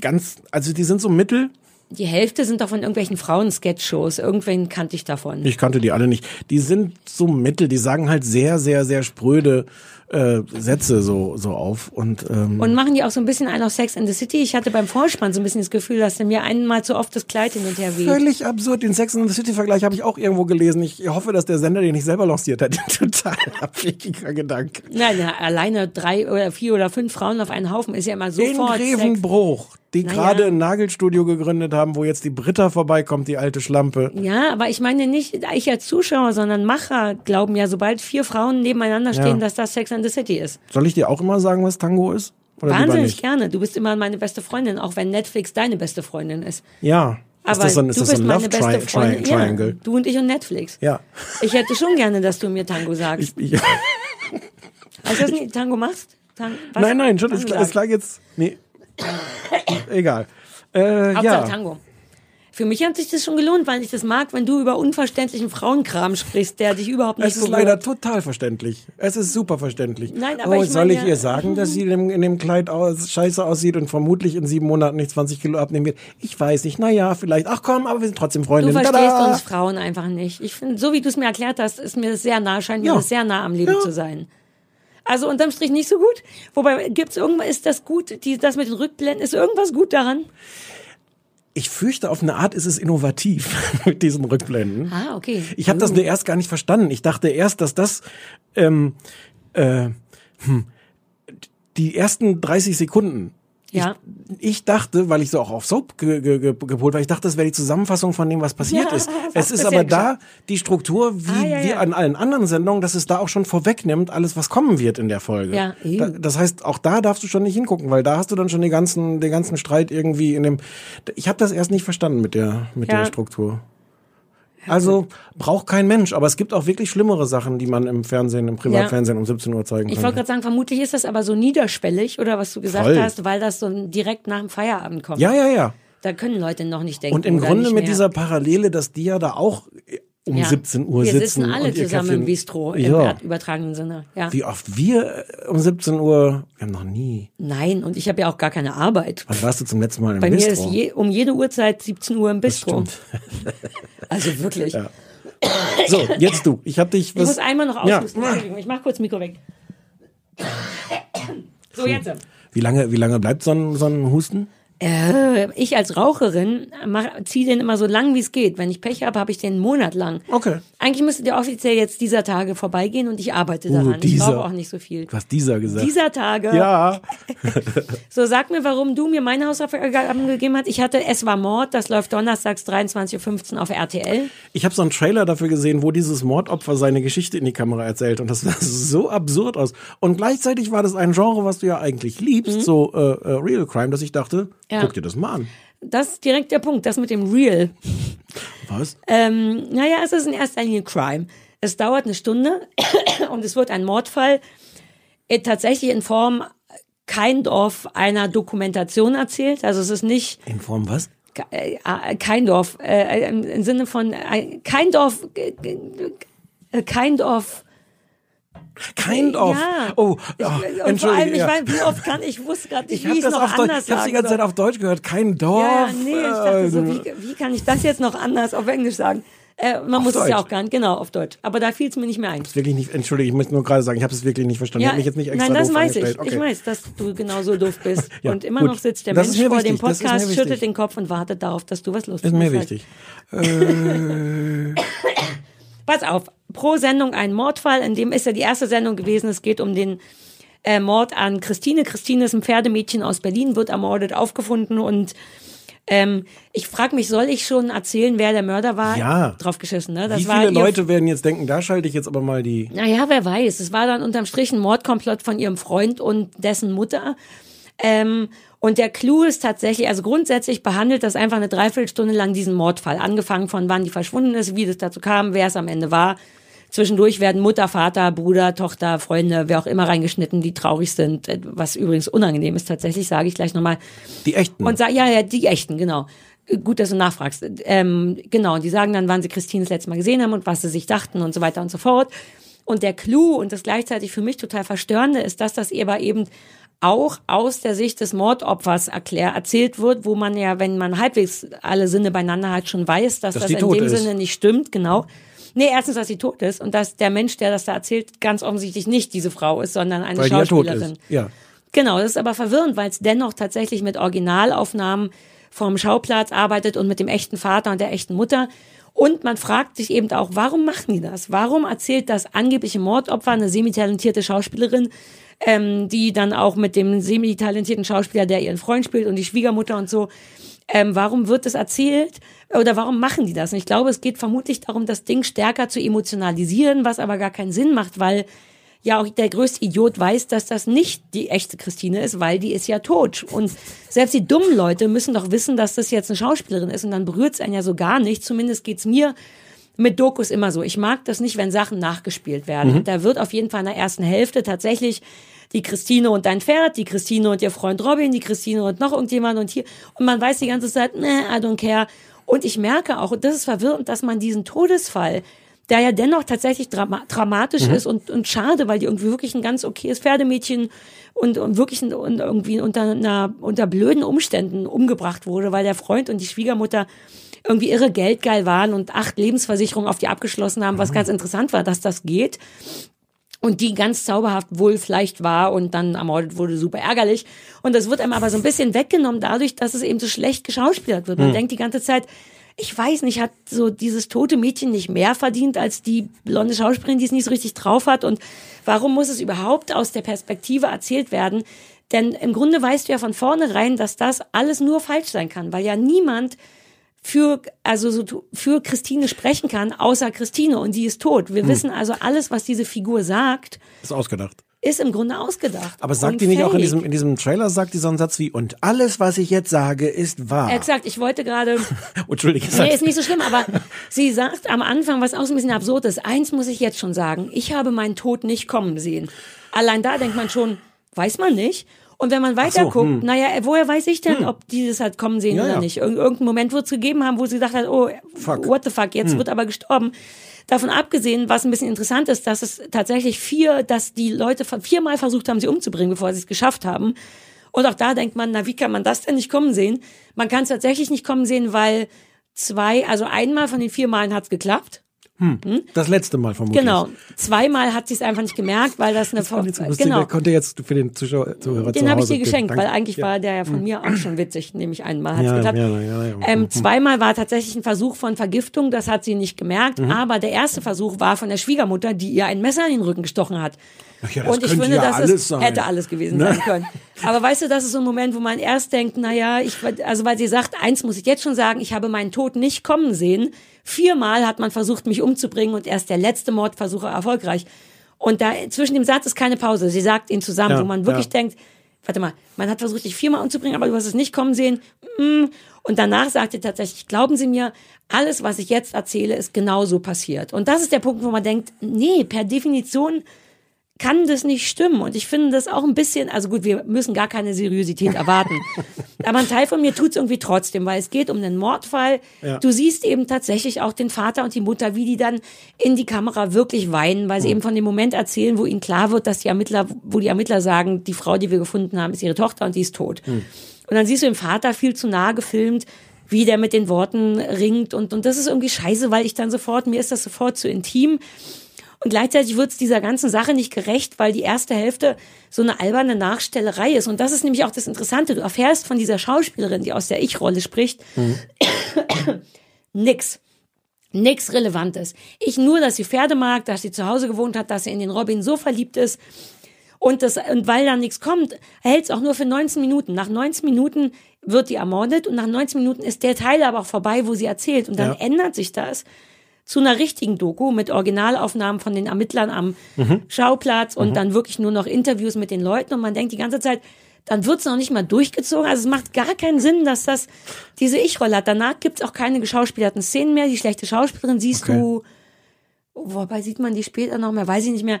ganz, also die sind so mittel. Die Hälfte sind doch von irgendwelchen Frauen-Sketch-Shows. Irgendwen kannte ich davon. Ich kannte die alle nicht. Die sind so mittel, die sagen halt sehr, sehr, sehr spröde äh, Sätze so, so auf. Und, ähm, Und machen die auch so ein bisschen ein auf Sex in the City? Ich hatte beim Vorspann so ein bisschen das Gefühl, dass der mir einmal zu oft das Kleid hin und her weht. Völlig absurd. Den Sex and the City-Vergleich habe ich auch irgendwo gelesen. Ich hoffe, dass der Sender den nicht selber lanciert hat. *laughs* Total abwegiger Gedanke. Nein, na, alleine drei oder vier oder fünf Frauen auf einen Haufen ist ja immer In sofort Sex. Die Naja. gerade ein Nagelstudio gegründet haben, wo jetzt die Britta vorbeikommt, die alte Schlampe. Ja, aber ich meine nicht ich als Zuschauer, sondern Macher glauben ja, sobald vier Frauen nebeneinander Ja. stehen, dass das Sex and the City ist. Soll ich dir auch immer sagen, was Tango ist? Oder Wahnsinnig gerne. Du bist immer meine beste Freundin, auch wenn Netflix deine beste Freundin ist. Ja. Aber ist das so ein, ist du das so bist ein meine Love beste tri tri Freundin. Triangle? Ja, du und ich und Netflix. Ja. Ich hätte schon gerne, dass du mir Tango sagst. Ich, *laughs* Weißt du, was du Tango machst? Tang was? nein, nein, schon, es, es klar jetzt. Nee. Egal. Äh, Hauptsache ja. Tango. Für mich hat sich das schon gelohnt, weil ich das mag, wenn du über unverständlichen Frauenkram sprichst, der dich überhaupt nicht Es ist berührt. leider total verständlich. Es ist super verständlich. Nein, aber oh, ich soll meine ich ja- ihr sagen, dass sie in dem, in dem Kleid aus, scheiße aussieht und vermutlich in sieben Monaten nicht 20 Kilo abnehmen wird? Ich weiß nicht. Naja, vielleicht. Ach komm, aber wir sind trotzdem Du Freundinnen. verstehst Tada! uns Frauen einfach nicht. Ich finde, so wie du es mir erklärt hast, ist mir das sehr nah, scheint mir Ja. das sehr nah am Leben zu sein. Also unterm Strich nicht so gut. Wobei gibt's irgendwas, ist das gut, die, das mit den Rückblenden, ist irgendwas gut daran? Ich fürchte, auf eine Art ist es innovativ *laughs* mit diesen Rückblenden. Ah, okay. Ich habe das Uh. nur erst gar nicht verstanden. Ich dachte erst, dass das ähm, äh, hm, die ersten 30 Sekunden. Ja. Ich, ich dachte, weil ich so auch auf Soap ge ge ge gepolt war, ich dachte, das wäre die Zusammenfassung von dem, was passiert Ja, ist. *laughs* Es ist aber da die Struktur, wie, Ah, ja, ja. an allen anderen Sendungen, dass es da auch schon vorwegnimmt, alles, was kommen wird in der Folge. Ja, da, das heißt, auch da darfst du schon nicht hingucken, weil da hast du dann schon den ganzen, den ganzen Streit irgendwie in dem. Ich habe das erst nicht verstanden mit der, mit der Struktur. Also braucht kein Mensch, aber es gibt auch wirklich schlimmere Sachen, die man im Fernsehen, im Privatfernsehen um 17 Uhr zeigen Ich kann. wollte gerade sagen, vermutlich ist das aber so niederschwellig, oder was du gesagt Voll. hast, weil das so direkt nach dem Feierabend kommt. Ja, ja, ja. Da können Leute noch nicht denken. Und im Grunde mit mehr. dieser Parallele, dass die ja da auch um Ja. 17 Uhr Wir sitzen. sitzen alle und ihr zusammen Käffchen- im Bistro, im Ja. übertragenen Sinne. Ja. Wie oft wir äh, um 17 Uhr, wir haben noch nie. Nein, und ich habe ja auch gar keine Arbeit. Wann warst du zum letzten Mal im Bei mir Bistro? ist je, um jede Uhrzeit 17 Uhr im Bistro. *laughs* Also wirklich. Ja. So, jetzt du. Ich hab dich. Ich muss einmal noch aushusten. Entschuldigung, Ich mach kurz Mikro weg. So, jetzt. Wie lange, wie lange bleibt so ein, so ein Husten? Äh, ich als Raucherin ziehe den immer so lang, wie es geht. Wenn ich Pech habe, habe ich den einen Monat lang. Okay. Eigentlich müsste der offiziell jetzt dieser Tage vorbeigehen und ich arbeite daran. ich dieser. brauche auch nicht so viel. Du hast dieser gesagt. Dieser Tage. ja. *laughs* *laughs* So, sag mir, warum du mir meine Hausaufgaben gegeben hast. Ich hatte Es war Mord, das läuft donnerstags 23.15 Uhr auf RTL. Ich habe so einen Trailer dafür gesehen, wo dieses Mordopfer seine Geschichte in die Kamera erzählt und das *laughs* sah so absurd aus. Und gleichzeitig war das ein Genre, was du ja eigentlich liebst, so äh, äh, Real Crime, dass ich dachte, Ja. guck dir das mal an. Das ist direkt der Punkt, das mit dem Real. Was? Ähm, naja, es ist in erster Linie Crime. Es dauert eine Stunde *coughs* und es wird ein Mordfall äh, tatsächlich in Form kind of einer Dokumentation erzählt. Also es ist nicht In Form was? äh, kind of äh, im, Sinne von äh, kind of äh, äh, kind of Kind of. Ja. Oh, Ich, oh und vor allem, ich ja. weiß, wie oft kann ich wusste gerade *laughs* nicht, ich wie habe ich es das noch auf Deutsch, anders ich habe die sagen ganze Zeit auf Deutsch gehört. Kein Dorf. Ja, ja, nee, ich dachte so, äh, wie, wie kann ich das jetzt noch anders auf Englisch sagen? Äh, man muss es Deutsch. ja auch gar nicht, genau, auf Deutsch. Aber da fiel es mir nicht mehr ein. wirklich nicht, entschuldige, ich muss nur gerade sagen, ich habe es wirklich nicht verstanden. ich habe mich jetzt nicht extra nein, das doof weiß ich. Okay. Ich weiß, dass du genauso doof bist. *laughs* Ja, und immer gut. noch sitzt der Das ist Mensch vor wichtig, dem das ist Podcast, schüttelt den Kopf und wartet darauf, dass du was lustig Ist mir wichtig. Äh, *laughs* Pass auf, pro Sendung ein Mordfall, in dem ist ja die erste Sendung gewesen, es geht um den äh, Mord an Christine. Christine ist ein Pferdemädchen aus Berlin, wird ermordet, aufgefunden und ähm, ich frage mich, soll ich schon erzählen, wer der Mörder war? Ja. Draufgeschissen, ne? Das wie viele Leute werden jetzt denken, da schalte ich jetzt aber mal die. Naja, wer weiß. Es war dann unterm Strich ein Mordkomplott von ihrem Freund und dessen Mutter. Ähm, und der Clou ist tatsächlich, also grundsätzlich behandelt das einfach eine Dreiviertelstunde lang diesen Mordfall. Angefangen von wann die verschwunden ist, wie das dazu kam, wer es am Ende war. Zwischendurch werden Mutter, Vater, Bruder, Tochter, Freunde, wer auch immer reingeschnitten, die traurig sind. äh, Was übrigens unangenehm ist tatsächlich, sage ich gleich nochmal. Die echten. Und sa- ja, ja, die echten, genau. Gut, dass du nachfragst. Ähm, genau, und die sagen dann, wann sie Christine das letzte Mal gesehen haben und was sie sich dachten und so weiter und so fort. Und der Clou und das gleichzeitig für mich total verstörende ist, dass das aber eben auch aus der Sicht des Mordopfers erklär, erzählt wird, wo man ja, wenn man halbwegs alle Sinne beieinander hat, schon weiß, dass, Dass das in dem ist. Sinne nicht stimmt, genau. Nee, erstens, dass sie tot ist und dass der Mensch, der das da erzählt, ganz offensichtlich nicht diese Frau ist, sondern eine weil ja Schauspielerin. ist. Ja. Genau, das ist aber verwirrend, weil es dennoch tatsächlich mit Originalaufnahmen vom Schauplatz arbeitet und mit dem echten Vater und der echten Mutter. Und man fragt sich eben auch, warum machen die das? Warum erzählt das angebliche Mordopfer eine semi-talentierte Schauspielerin, ähm, die dann auch mit dem semi-talentierten Schauspieler, der ihren Freund spielt und die Schwiegermutter und so, ähm, warum wird das erzählt oder warum machen die das? Und ich glaube, es geht vermutlich darum, das Ding stärker zu emotionalisieren, was aber gar keinen Sinn macht, weil ja auch der größte Idiot weiß, dass das nicht die echte Christine ist, weil die ist ja tot. Und selbst die dummen Leute müssen doch wissen, dass das jetzt eine Schauspielerin ist und dann berührt es einen ja so gar nicht. Zumindest geht's mir mit Dokus immer so. Ich mag das nicht, wenn Sachen nachgespielt werden. Mhm. Da wird auf jeden Fall in der ersten Hälfte tatsächlich die Christine und dein Pferd, die Christine und ihr Freund Robin, die Christine und noch irgendjemand und hier. Und man weiß die ganze Zeit, ne, I don't care. Und ich merke auch, und das ist verwirrend, dass man diesen Todesfall, der ja dennoch tatsächlich drama dramatisch Mhm. ist und, und schade, weil die irgendwie wirklich ein ganz okayes Pferdemädchen und, und wirklich ein, und irgendwie unter einer, unter blöden Umständen umgebracht wurde, weil der Freund und die Schwiegermutter irgendwie irre geldgeil waren und acht Lebensversicherungen auf die abgeschlossen haben, was ganz interessant war, dass das geht. Und die ganz zauberhaft wohl vielleicht war und dann ermordet wurde, super ärgerlich. Und das wird einem aber so ein bisschen weggenommen dadurch, dass es eben so schlecht geschauspielert wird. Man Hm. denkt die ganze Zeit, ich weiß nicht, hat so dieses tote Mädchen nicht mehr verdient als die blonde Schauspielerin, die es nicht so richtig drauf hat? Und warum muss es überhaupt aus der Perspektive erzählt werden? Denn im Grunde weißt du ja von vornherein, dass das alles nur falsch sein kann, weil ja niemand für, also so, für Christine sprechen kann, außer Christine und die ist tot. Wir Hm. wissen also alles, was diese Figur sagt, Ist ausgedacht. ist im Grunde ausgedacht. Aber sagt die nicht auch in fake. diesem, in diesem Trailer, sagt die so einen Satz wie, und alles, was ich jetzt sage, ist wahr. Exakt, ich wollte gerade, *laughs* Entschuldige. nee, ist nicht so schlimm, aber sie sagt am Anfang, was auch so ein bisschen absurd ist, eins muss ich jetzt schon sagen, ich habe meinen Tod nicht kommen sehen. Allein da denkt man schon, weiß man nicht. Und wenn man weiter so, guckt, hm. naja, woher weiß ich denn, ob die das halt kommen sehen Ja, oder ja. nicht? Irg irgendeinen Moment wird es gegeben haben, wo sie gesagt hat, oh, Fuck. what the fuck, jetzt Hm. wird aber gestorben. Davon abgesehen, was ein bisschen interessant ist, dass es tatsächlich vier, dass die Leute viermal versucht haben, sie umzubringen, bevor sie es geschafft haben. Und auch da denkt man, na, wie kann man das denn nicht kommen sehen? Man kann es tatsächlich nicht kommen sehen, weil zwei, also einmal von den vier Malen hat es geklappt. Hm. Das letzte Mal vermutlich. Genau. Zweimal hat sie es einfach nicht gemerkt, weil das eine Das fand ich so lustig. genau. Der konnte jetzt für den Zuschauer, Zuhörer Den zu habe ich dir geschenkt, Danke. weil eigentlich ja. war der ja von mir auch schon witzig, nämlich einmal hat Ja, geklappt. ja, ja. Ähm, zweimal war tatsächlich ein Versuch von Vergiftung, das hat sie nicht gemerkt, Mhm. aber der erste Versuch war von der Schwiegermutter, die ihr ein Messer in den Rücken gestochen hat. Ja, das Und ich finde, ja das ist, hätte alles gewesen Ne? sein können. Aber weißt du, das ist so ein Moment, wo man erst denkt, na ja, ich, also weil sie sagt, eins muss ich jetzt schon sagen, ich habe meinen Tod nicht kommen sehen. Viermal hat man versucht, mich umzubringen und erst der letzte Mordversuch erfolgreich. Und da zwischen dem Satz ist keine Pause. Sie sagt ihn zusammen, Ja, wo man wirklich ja. denkt, warte mal, man hat versucht, dich viermal umzubringen, aber du hast es nicht kommen sehen. Mm. Und danach sagt sie tatsächlich, glauben Sie mir, alles, was ich jetzt erzähle, ist genauso passiert. Und das ist der Punkt, wo man denkt, nee, per Definition kann das nicht stimmen. Und ich finde das auch ein bisschen, also gut, wir müssen gar keine Seriosität *laughs* erwarten. Aber ein Teil von mir tut es irgendwie trotzdem, weil es geht um einen Mordfall. Ja. Du siehst eben tatsächlich auch den Vater und die Mutter, wie die dann in die Kamera wirklich weinen, weil sie eben von dem Moment erzählen, wo ihnen klar wird, dass die Ermittler, wo die Ermittler sagen, die Frau, die wir gefunden haben, ist ihre Tochter und die ist tot. Und dann siehst du den Vater viel zu nah gefilmt, wie der mit den Worten ringt. Und, und das ist irgendwie scheiße, weil ich dann sofort, mir ist das sofort zu intim. Und gleichzeitig wird es dieser ganzen Sache nicht gerecht, weil die erste Hälfte so eine alberne Nachstellerei ist. Und das ist nämlich auch das Interessante. Du erfährst von dieser Schauspielerin, die aus der Ich-Rolle spricht, nix. Nix Relevantes. Ich nur, dass sie Pferde mag, dass sie zu Hause gewohnt hat, dass sie in den Robin so verliebt ist. Und, das, und weil da nichts kommt, hält es auch nur für 19 Minuten. Nach 19 Minuten wird die ermordet und nach 19 Minuten ist der Teil aber auch vorbei, wo sie erzählt. Und dann Ja. ändert sich das zu einer richtigen Doku mit Originalaufnahmen von den Ermittlern am Schauplatz und dann wirklich nur noch Interviews mit den Leuten und man denkt die ganze Zeit, dann wird's noch nicht mal durchgezogen. Also es macht gar keinen Sinn, dass das diese Ich-Rolle hat. Danach gibt's auch keine geschauspielerten Szenen mehr. Die schlechte Schauspielerin siehst Okay. du, wobei sieht man die später noch mehr, weiß ich nicht mehr.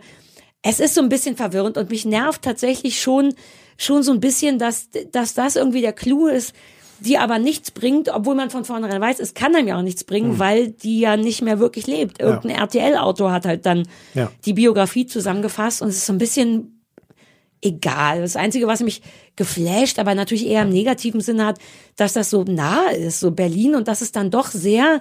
Es ist so ein bisschen verwirrend und mich nervt tatsächlich schon, schon so ein bisschen, dass, dass das irgendwie der Clou ist, die aber nichts bringt, obwohl man von vornherein weiß, es kann einem ja auch nichts bringen, weil die ja nicht mehr wirklich lebt. Irgendein RTL-Autor hat halt dann Ja. die Biografie zusammengefasst und es ist so ein bisschen egal. Das Einzige, was mich geflasht, aber natürlich eher im negativen Sinne hat, dass das so nah ist, so Berlin und dass es dann doch sehr,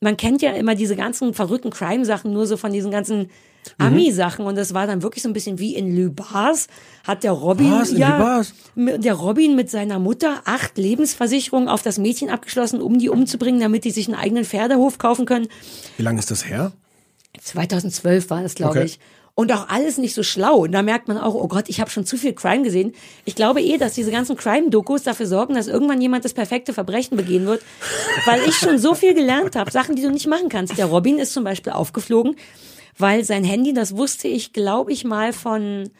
man kennt ja immer diese ganzen verrückten Crime-Sachen nur so von diesen ganzen Ami-Sachen und das war dann wirklich so ein bisschen wie in Lübars hat der Robin, Was? In ja, Lübars? m- der Robin mit seiner Mutter acht Lebensversicherungen auf das Mädchen abgeschlossen, um die umzubringen, damit die sich einen eigenen Pferdehof kaufen können. Wie lange ist das her? 2012 war das, glaube Okay. ich. Und auch alles nicht so schlau. Und da merkt man auch, oh Gott, ich habe schon zu viel Crime gesehen. Ich glaube eh, dass diese ganzen Crime-Dokus dafür sorgen, dass irgendwann jemand das perfekte Verbrechen begehen wird. Weil ich schon so viel gelernt habe, Sachen, die du nicht machen kannst. Der Robin ist zum Beispiel aufgeflogen, weil sein Handy, das wusste ich, glaube ich, mal von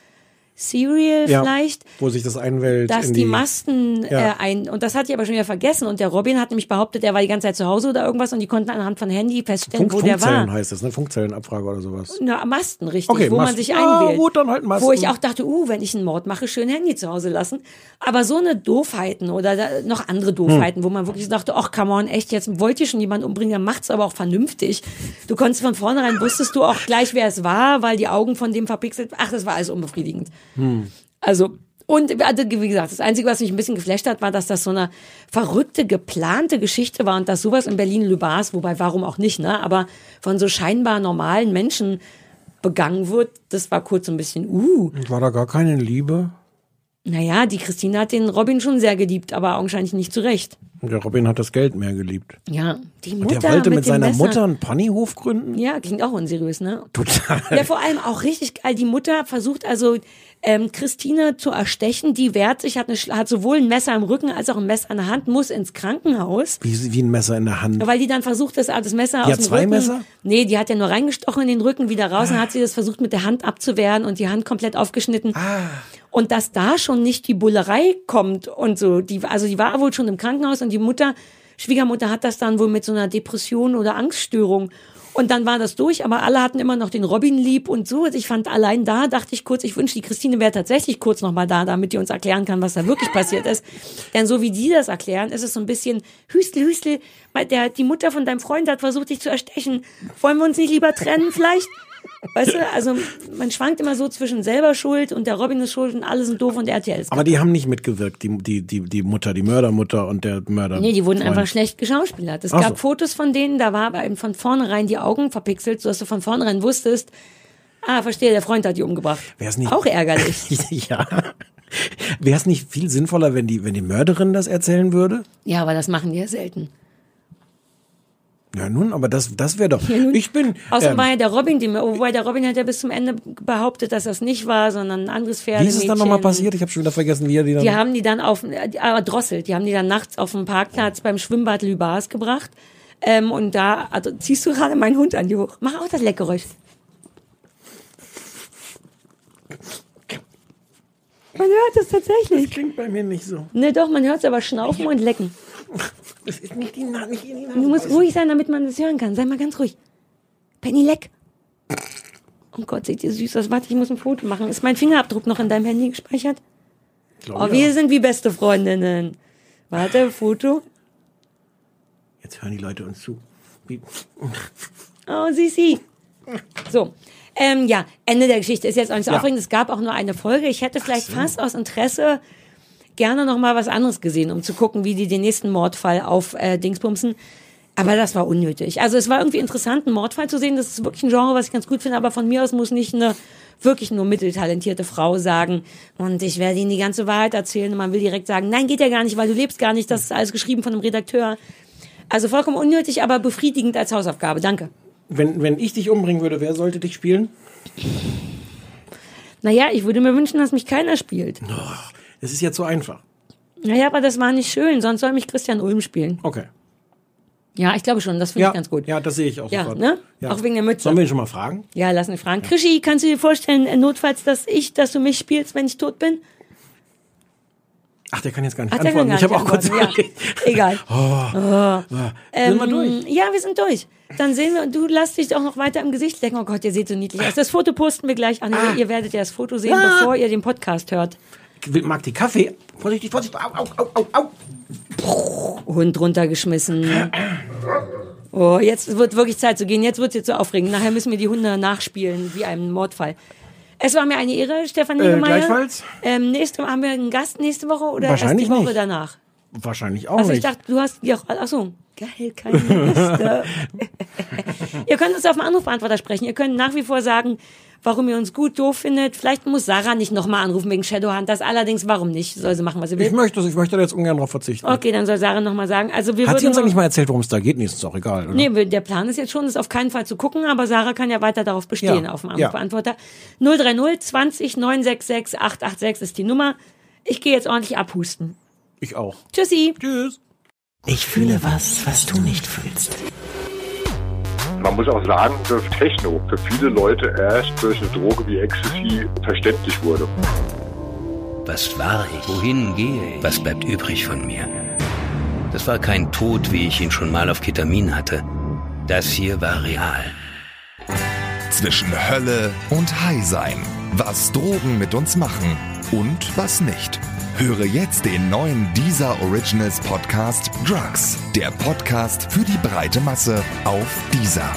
Serial vielleicht Wo sich das einwählt. dass in die, Masten Ja. äh, ein und das hat die aber schon wieder vergessen und der Robin hat nämlich behauptet, er war die ganze Zeit zu Hause oder irgendwas und die konnten anhand von Handy feststellen, Funk, wo der Funkzellen war. heißt das, ne? Funkzellenabfrage oder sowas. Na, Masten, richtig, Okay, wo man Masten. sich Ja, einwählt. gut, dann halt Masten. Wo ich auch dachte, uh, wenn ich einen Mord mache, schön Handy zu Hause lassen. Aber so eine Doofheiten oder da, noch andere Doofheiten, wo man wirklich dachte, ach, come on, echt, jetzt wollt ihr schon jemanden umbringen, dann macht's aber auch vernünftig. Du konntest von vornherein, wusstest du auch gleich, wer es war, weil die Augen von dem verpixelt, ach, das war alles unbefriedigend. Also, und also, wie gesagt, das Einzige, was mich ein bisschen geflasht hat, war, dass das so eine verrückte, geplante Geschichte war und dass sowas in Berlin-Lübars, wobei warum auch nicht, ne, aber von so scheinbar normalen Menschen begangen wird, das war kurz so ein bisschen, uh, War da gar keine Liebe? naja, die Christine hat den Robin schon sehr geliebt, aber augenscheinlich nicht zurecht. Und der Robin hat das Geld mehr geliebt. Ja, die Und Mutter der wollte mit, dem seiner Messer. Mutter einen Ponyhof gründen? Ja, klingt auch unseriös, ne? Total. Ja, vor allem auch richtig geil. Die Mutter versucht also ähm, Christine zu erstechen. Die wehrt sich, hat, eine, hat sowohl ein Messer im Rücken als auch ein Messer in der Hand, muss ins Krankenhaus. Wie, wie ein Messer in der Hand. Weil die dann versucht, das, das Messer Die aus hat dem zwei Rücken. Messer? Nee, die hat ja nur reingestochen in den Rücken, wieder raus. Dann hat sie das versucht, mit der Hand abzuwehren und die Hand komplett aufgeschnitten. Ah. Und dass da schon nicht die Bullerei kommt und so. Die, also die war wohl schon im Krankenhaus und die Mutter, Schwiegermutter hat das dann wohl mit so einer Depression oder Angststörung. Und dann war das durch, aber alle hatten immer noch den Robin lieb und so. Also ich fand allein da, dachte ich kurz, ich wünsche, die Christine wäre tatsächlich kurz nochmal da, damit die uns erklären kann, was da wirklich passiert ist. Denn so wie die das erklären, ist es so ein bisschen Hüstel, Hüstel. Der, die Mutter von deinem Freund hat versucht, dich zu erstechen. Wollen wir uns nicht lieber trennen vielleicht? Weißt du, also man schwankt immer so zwischen selber schuld und der Robin ist schuld und alle sind doof und RTL ist Aber die haben nicht mitgewirkt, die, die, die, die Mutter, die Mördermutter und der Mörder. Nee, die wurden Freund. einfach schlecht geschauspielert. Es Ach gab so. Fotos von denen, da war aber eben von vornherein die Augen verpixelt, sodass du von vornherein wusstest, ah, verstehe, der Freund hat die umgebracht. Wär's nicht- Auch ärgerlich. *laughs* ja. Wäre es nicht viel sinnvoller, wenn die, wenn die Mörderin das erzählen würde? ja, aber das machen die ja selten. Ja, nun, aber das, das wäre doch. Ich bin. Außerdem ähm, war ja der Robin, die, wobei der Robin hat ja bis zum Ende behauptet, dass das nicht war, sondern ein anderes Pferd. wie ist es dann nochmal passiert? Ich habe schon wieder vergessen, wie er die dann. Die haben die dann auf, äh, aber drosselt, die haben die dann nachts auf dem Parkplatz beim Schwimmbad Lübars gebracht. Ähm, und da, also ziehst du gerade meinen Hund an die hoch. Mach auch das Leckgeräusch. Man hört es tatsächlich. klingt bei mir nicht so. Ne, doch, man hört es aber schnaufen und lecken. Das ist nicht die, Na- nicht die Nase Du musst ruhig sein, damit man das hören kann. Sei mal ganz ruhig. Penny, leck. Oh Gott, seht ihr süß aus. Warte, ich muss ein Foto machen. Ist mein Fingerabdruck noch in deinem Handy gespeichert? Glaub Oh, ja. wir sind wie beste Freundinnen. Warte, Foto. Jetzt hören die Leute uns zu. Wie, Oh, Sisi. So. Ähm, ja, Ende der Geschichte ist jetzt auch nicht so Ja. aufregend. Es gab auch nur eine Folge. Ich hätte vielleicht fast aus Interesse gerne noch mal was anderes gesehen, um zu gucken, wie die den nächsten Mordfall auf äh, Dingsbumsen. Aber das war unnötig. Also es war irgendwie interessant, einen Mordfall zu sehen. Das ist wirklich ein Genre, was ich ganz gut finde. Aber von mir aus muss nicht eine wirklich nur mitteltalentierte Frau sagen und ich werde ihnen die ganze Wahrheit erzählen und man will direkt sagen, nein, geht ja gar nicht, weil du lebst gar nicht. Das ist alles geschrieben von einem Redakteur. Also vollkommen unnötig, aber befriedigend als Hausaufgabe. Danke. wenn, wenn ich dich umbringen würde, wer sollte dich spielen? Naja, ich würde mir wünschen, dass mich keiner spielt. Es ist jetzt so einfach. Naja, aber das war nicht schön, sonst soll mich Christian Ulm spielen. Okay. Ja, ich glaube schon, das finde Ja, ich ganz gut. ja, das sehe ich auch Ja, sofort. ne? Auch wegen der Mütze. Sollen wir ihn schon mal fragen? Ja, lass mich fragen. Krischi, kannst du dir vorstellen, äh, notfalls, dass ich, dass du mich spielst, wenn ich tot bin? Ach, der kann jetzt gar nicht Ach, antworten. gar Ich habe auch kurz ja. Egal. *laughs* Oh. Sind wir durch? Ähm, Ja, wir sind durch. Dann sehen wir, du lass dich auch noch weiter im Gesicht lecken. Oh Gott, ihr seht so niedlich aus. Das Foto posten wir gleich an. Ihr werdet ja das Foto sehen, Ah. bevor ihr den Podcast hört. Mag die Kaffee? Vorsichtig, vorsichtig. Au, au, au, au, au. Hund runtergeschmissen. Oh, jetzt wird wirklich Zeit zu gehen. Jetzt wird es jetzt so aufregend. Nachher müssen wir die Hunde nachspielen, wie einem Mordfall. Es war mir eine Ehre, Stefan Äh, Niemeyer. gleichfalls. Ähm, nächste, haben wir einen Gast nächste Woche oder Wahrscheinlich erst die Woche nicht. danach? Wahrscheinlich auch Also ich nicht. dachte, du hast ja ach so, geil, keine Liste. *laughs* *laughs* ihr könnt uns auf dem Anrufbeantworter sprechen. Ihr könnt nach wie vor sagen, warum ihr uns gut, doof findet. Vielleicht muss Sarah nicht nochmal anrufen wegen Shadowhand. Das allerdings, warum nicht? Soll sie machen, was sie will. ich möchte das, ich möchte da jetzt ungern drauf verzichten. Okay, dann soll Sarah nochmal sagen. Also wir Hat sie uns eigentlich mal erzählt, worum es da geht? Nee, ist auch egal. Oder? Nee, der Plan ist jetzt schon, das auf keinen Fall zu gucken, aber Sarah kann ja weiter darauf bestehen, Ja, auf dem ja. Anrufbeantworter. 030 20 966 886 ist die Nummer. Ich gehe jetzt ordentlich abhusten. Ich auch. Tschüssi. Tschüss. Ich fühle was, was du nicht fühlst. Man muss auch sagen, dass Techno für viele Leute erst durch eine Droge wie Ecstasy verständlich wurde. Was war ich? Wohin gehe ich? Was bleibt übrig von mir? Das war kein Tod, wie ich ihn schon mal auf Ketamin hatte. Das hier war real. Zwischen Hölle und High sein. Was Drogen mit uns machen und was nicht. Höre jetzt den neuen Deezer Originals Podcast Drugs. Der Podcast für die breite Masse auf Deezer.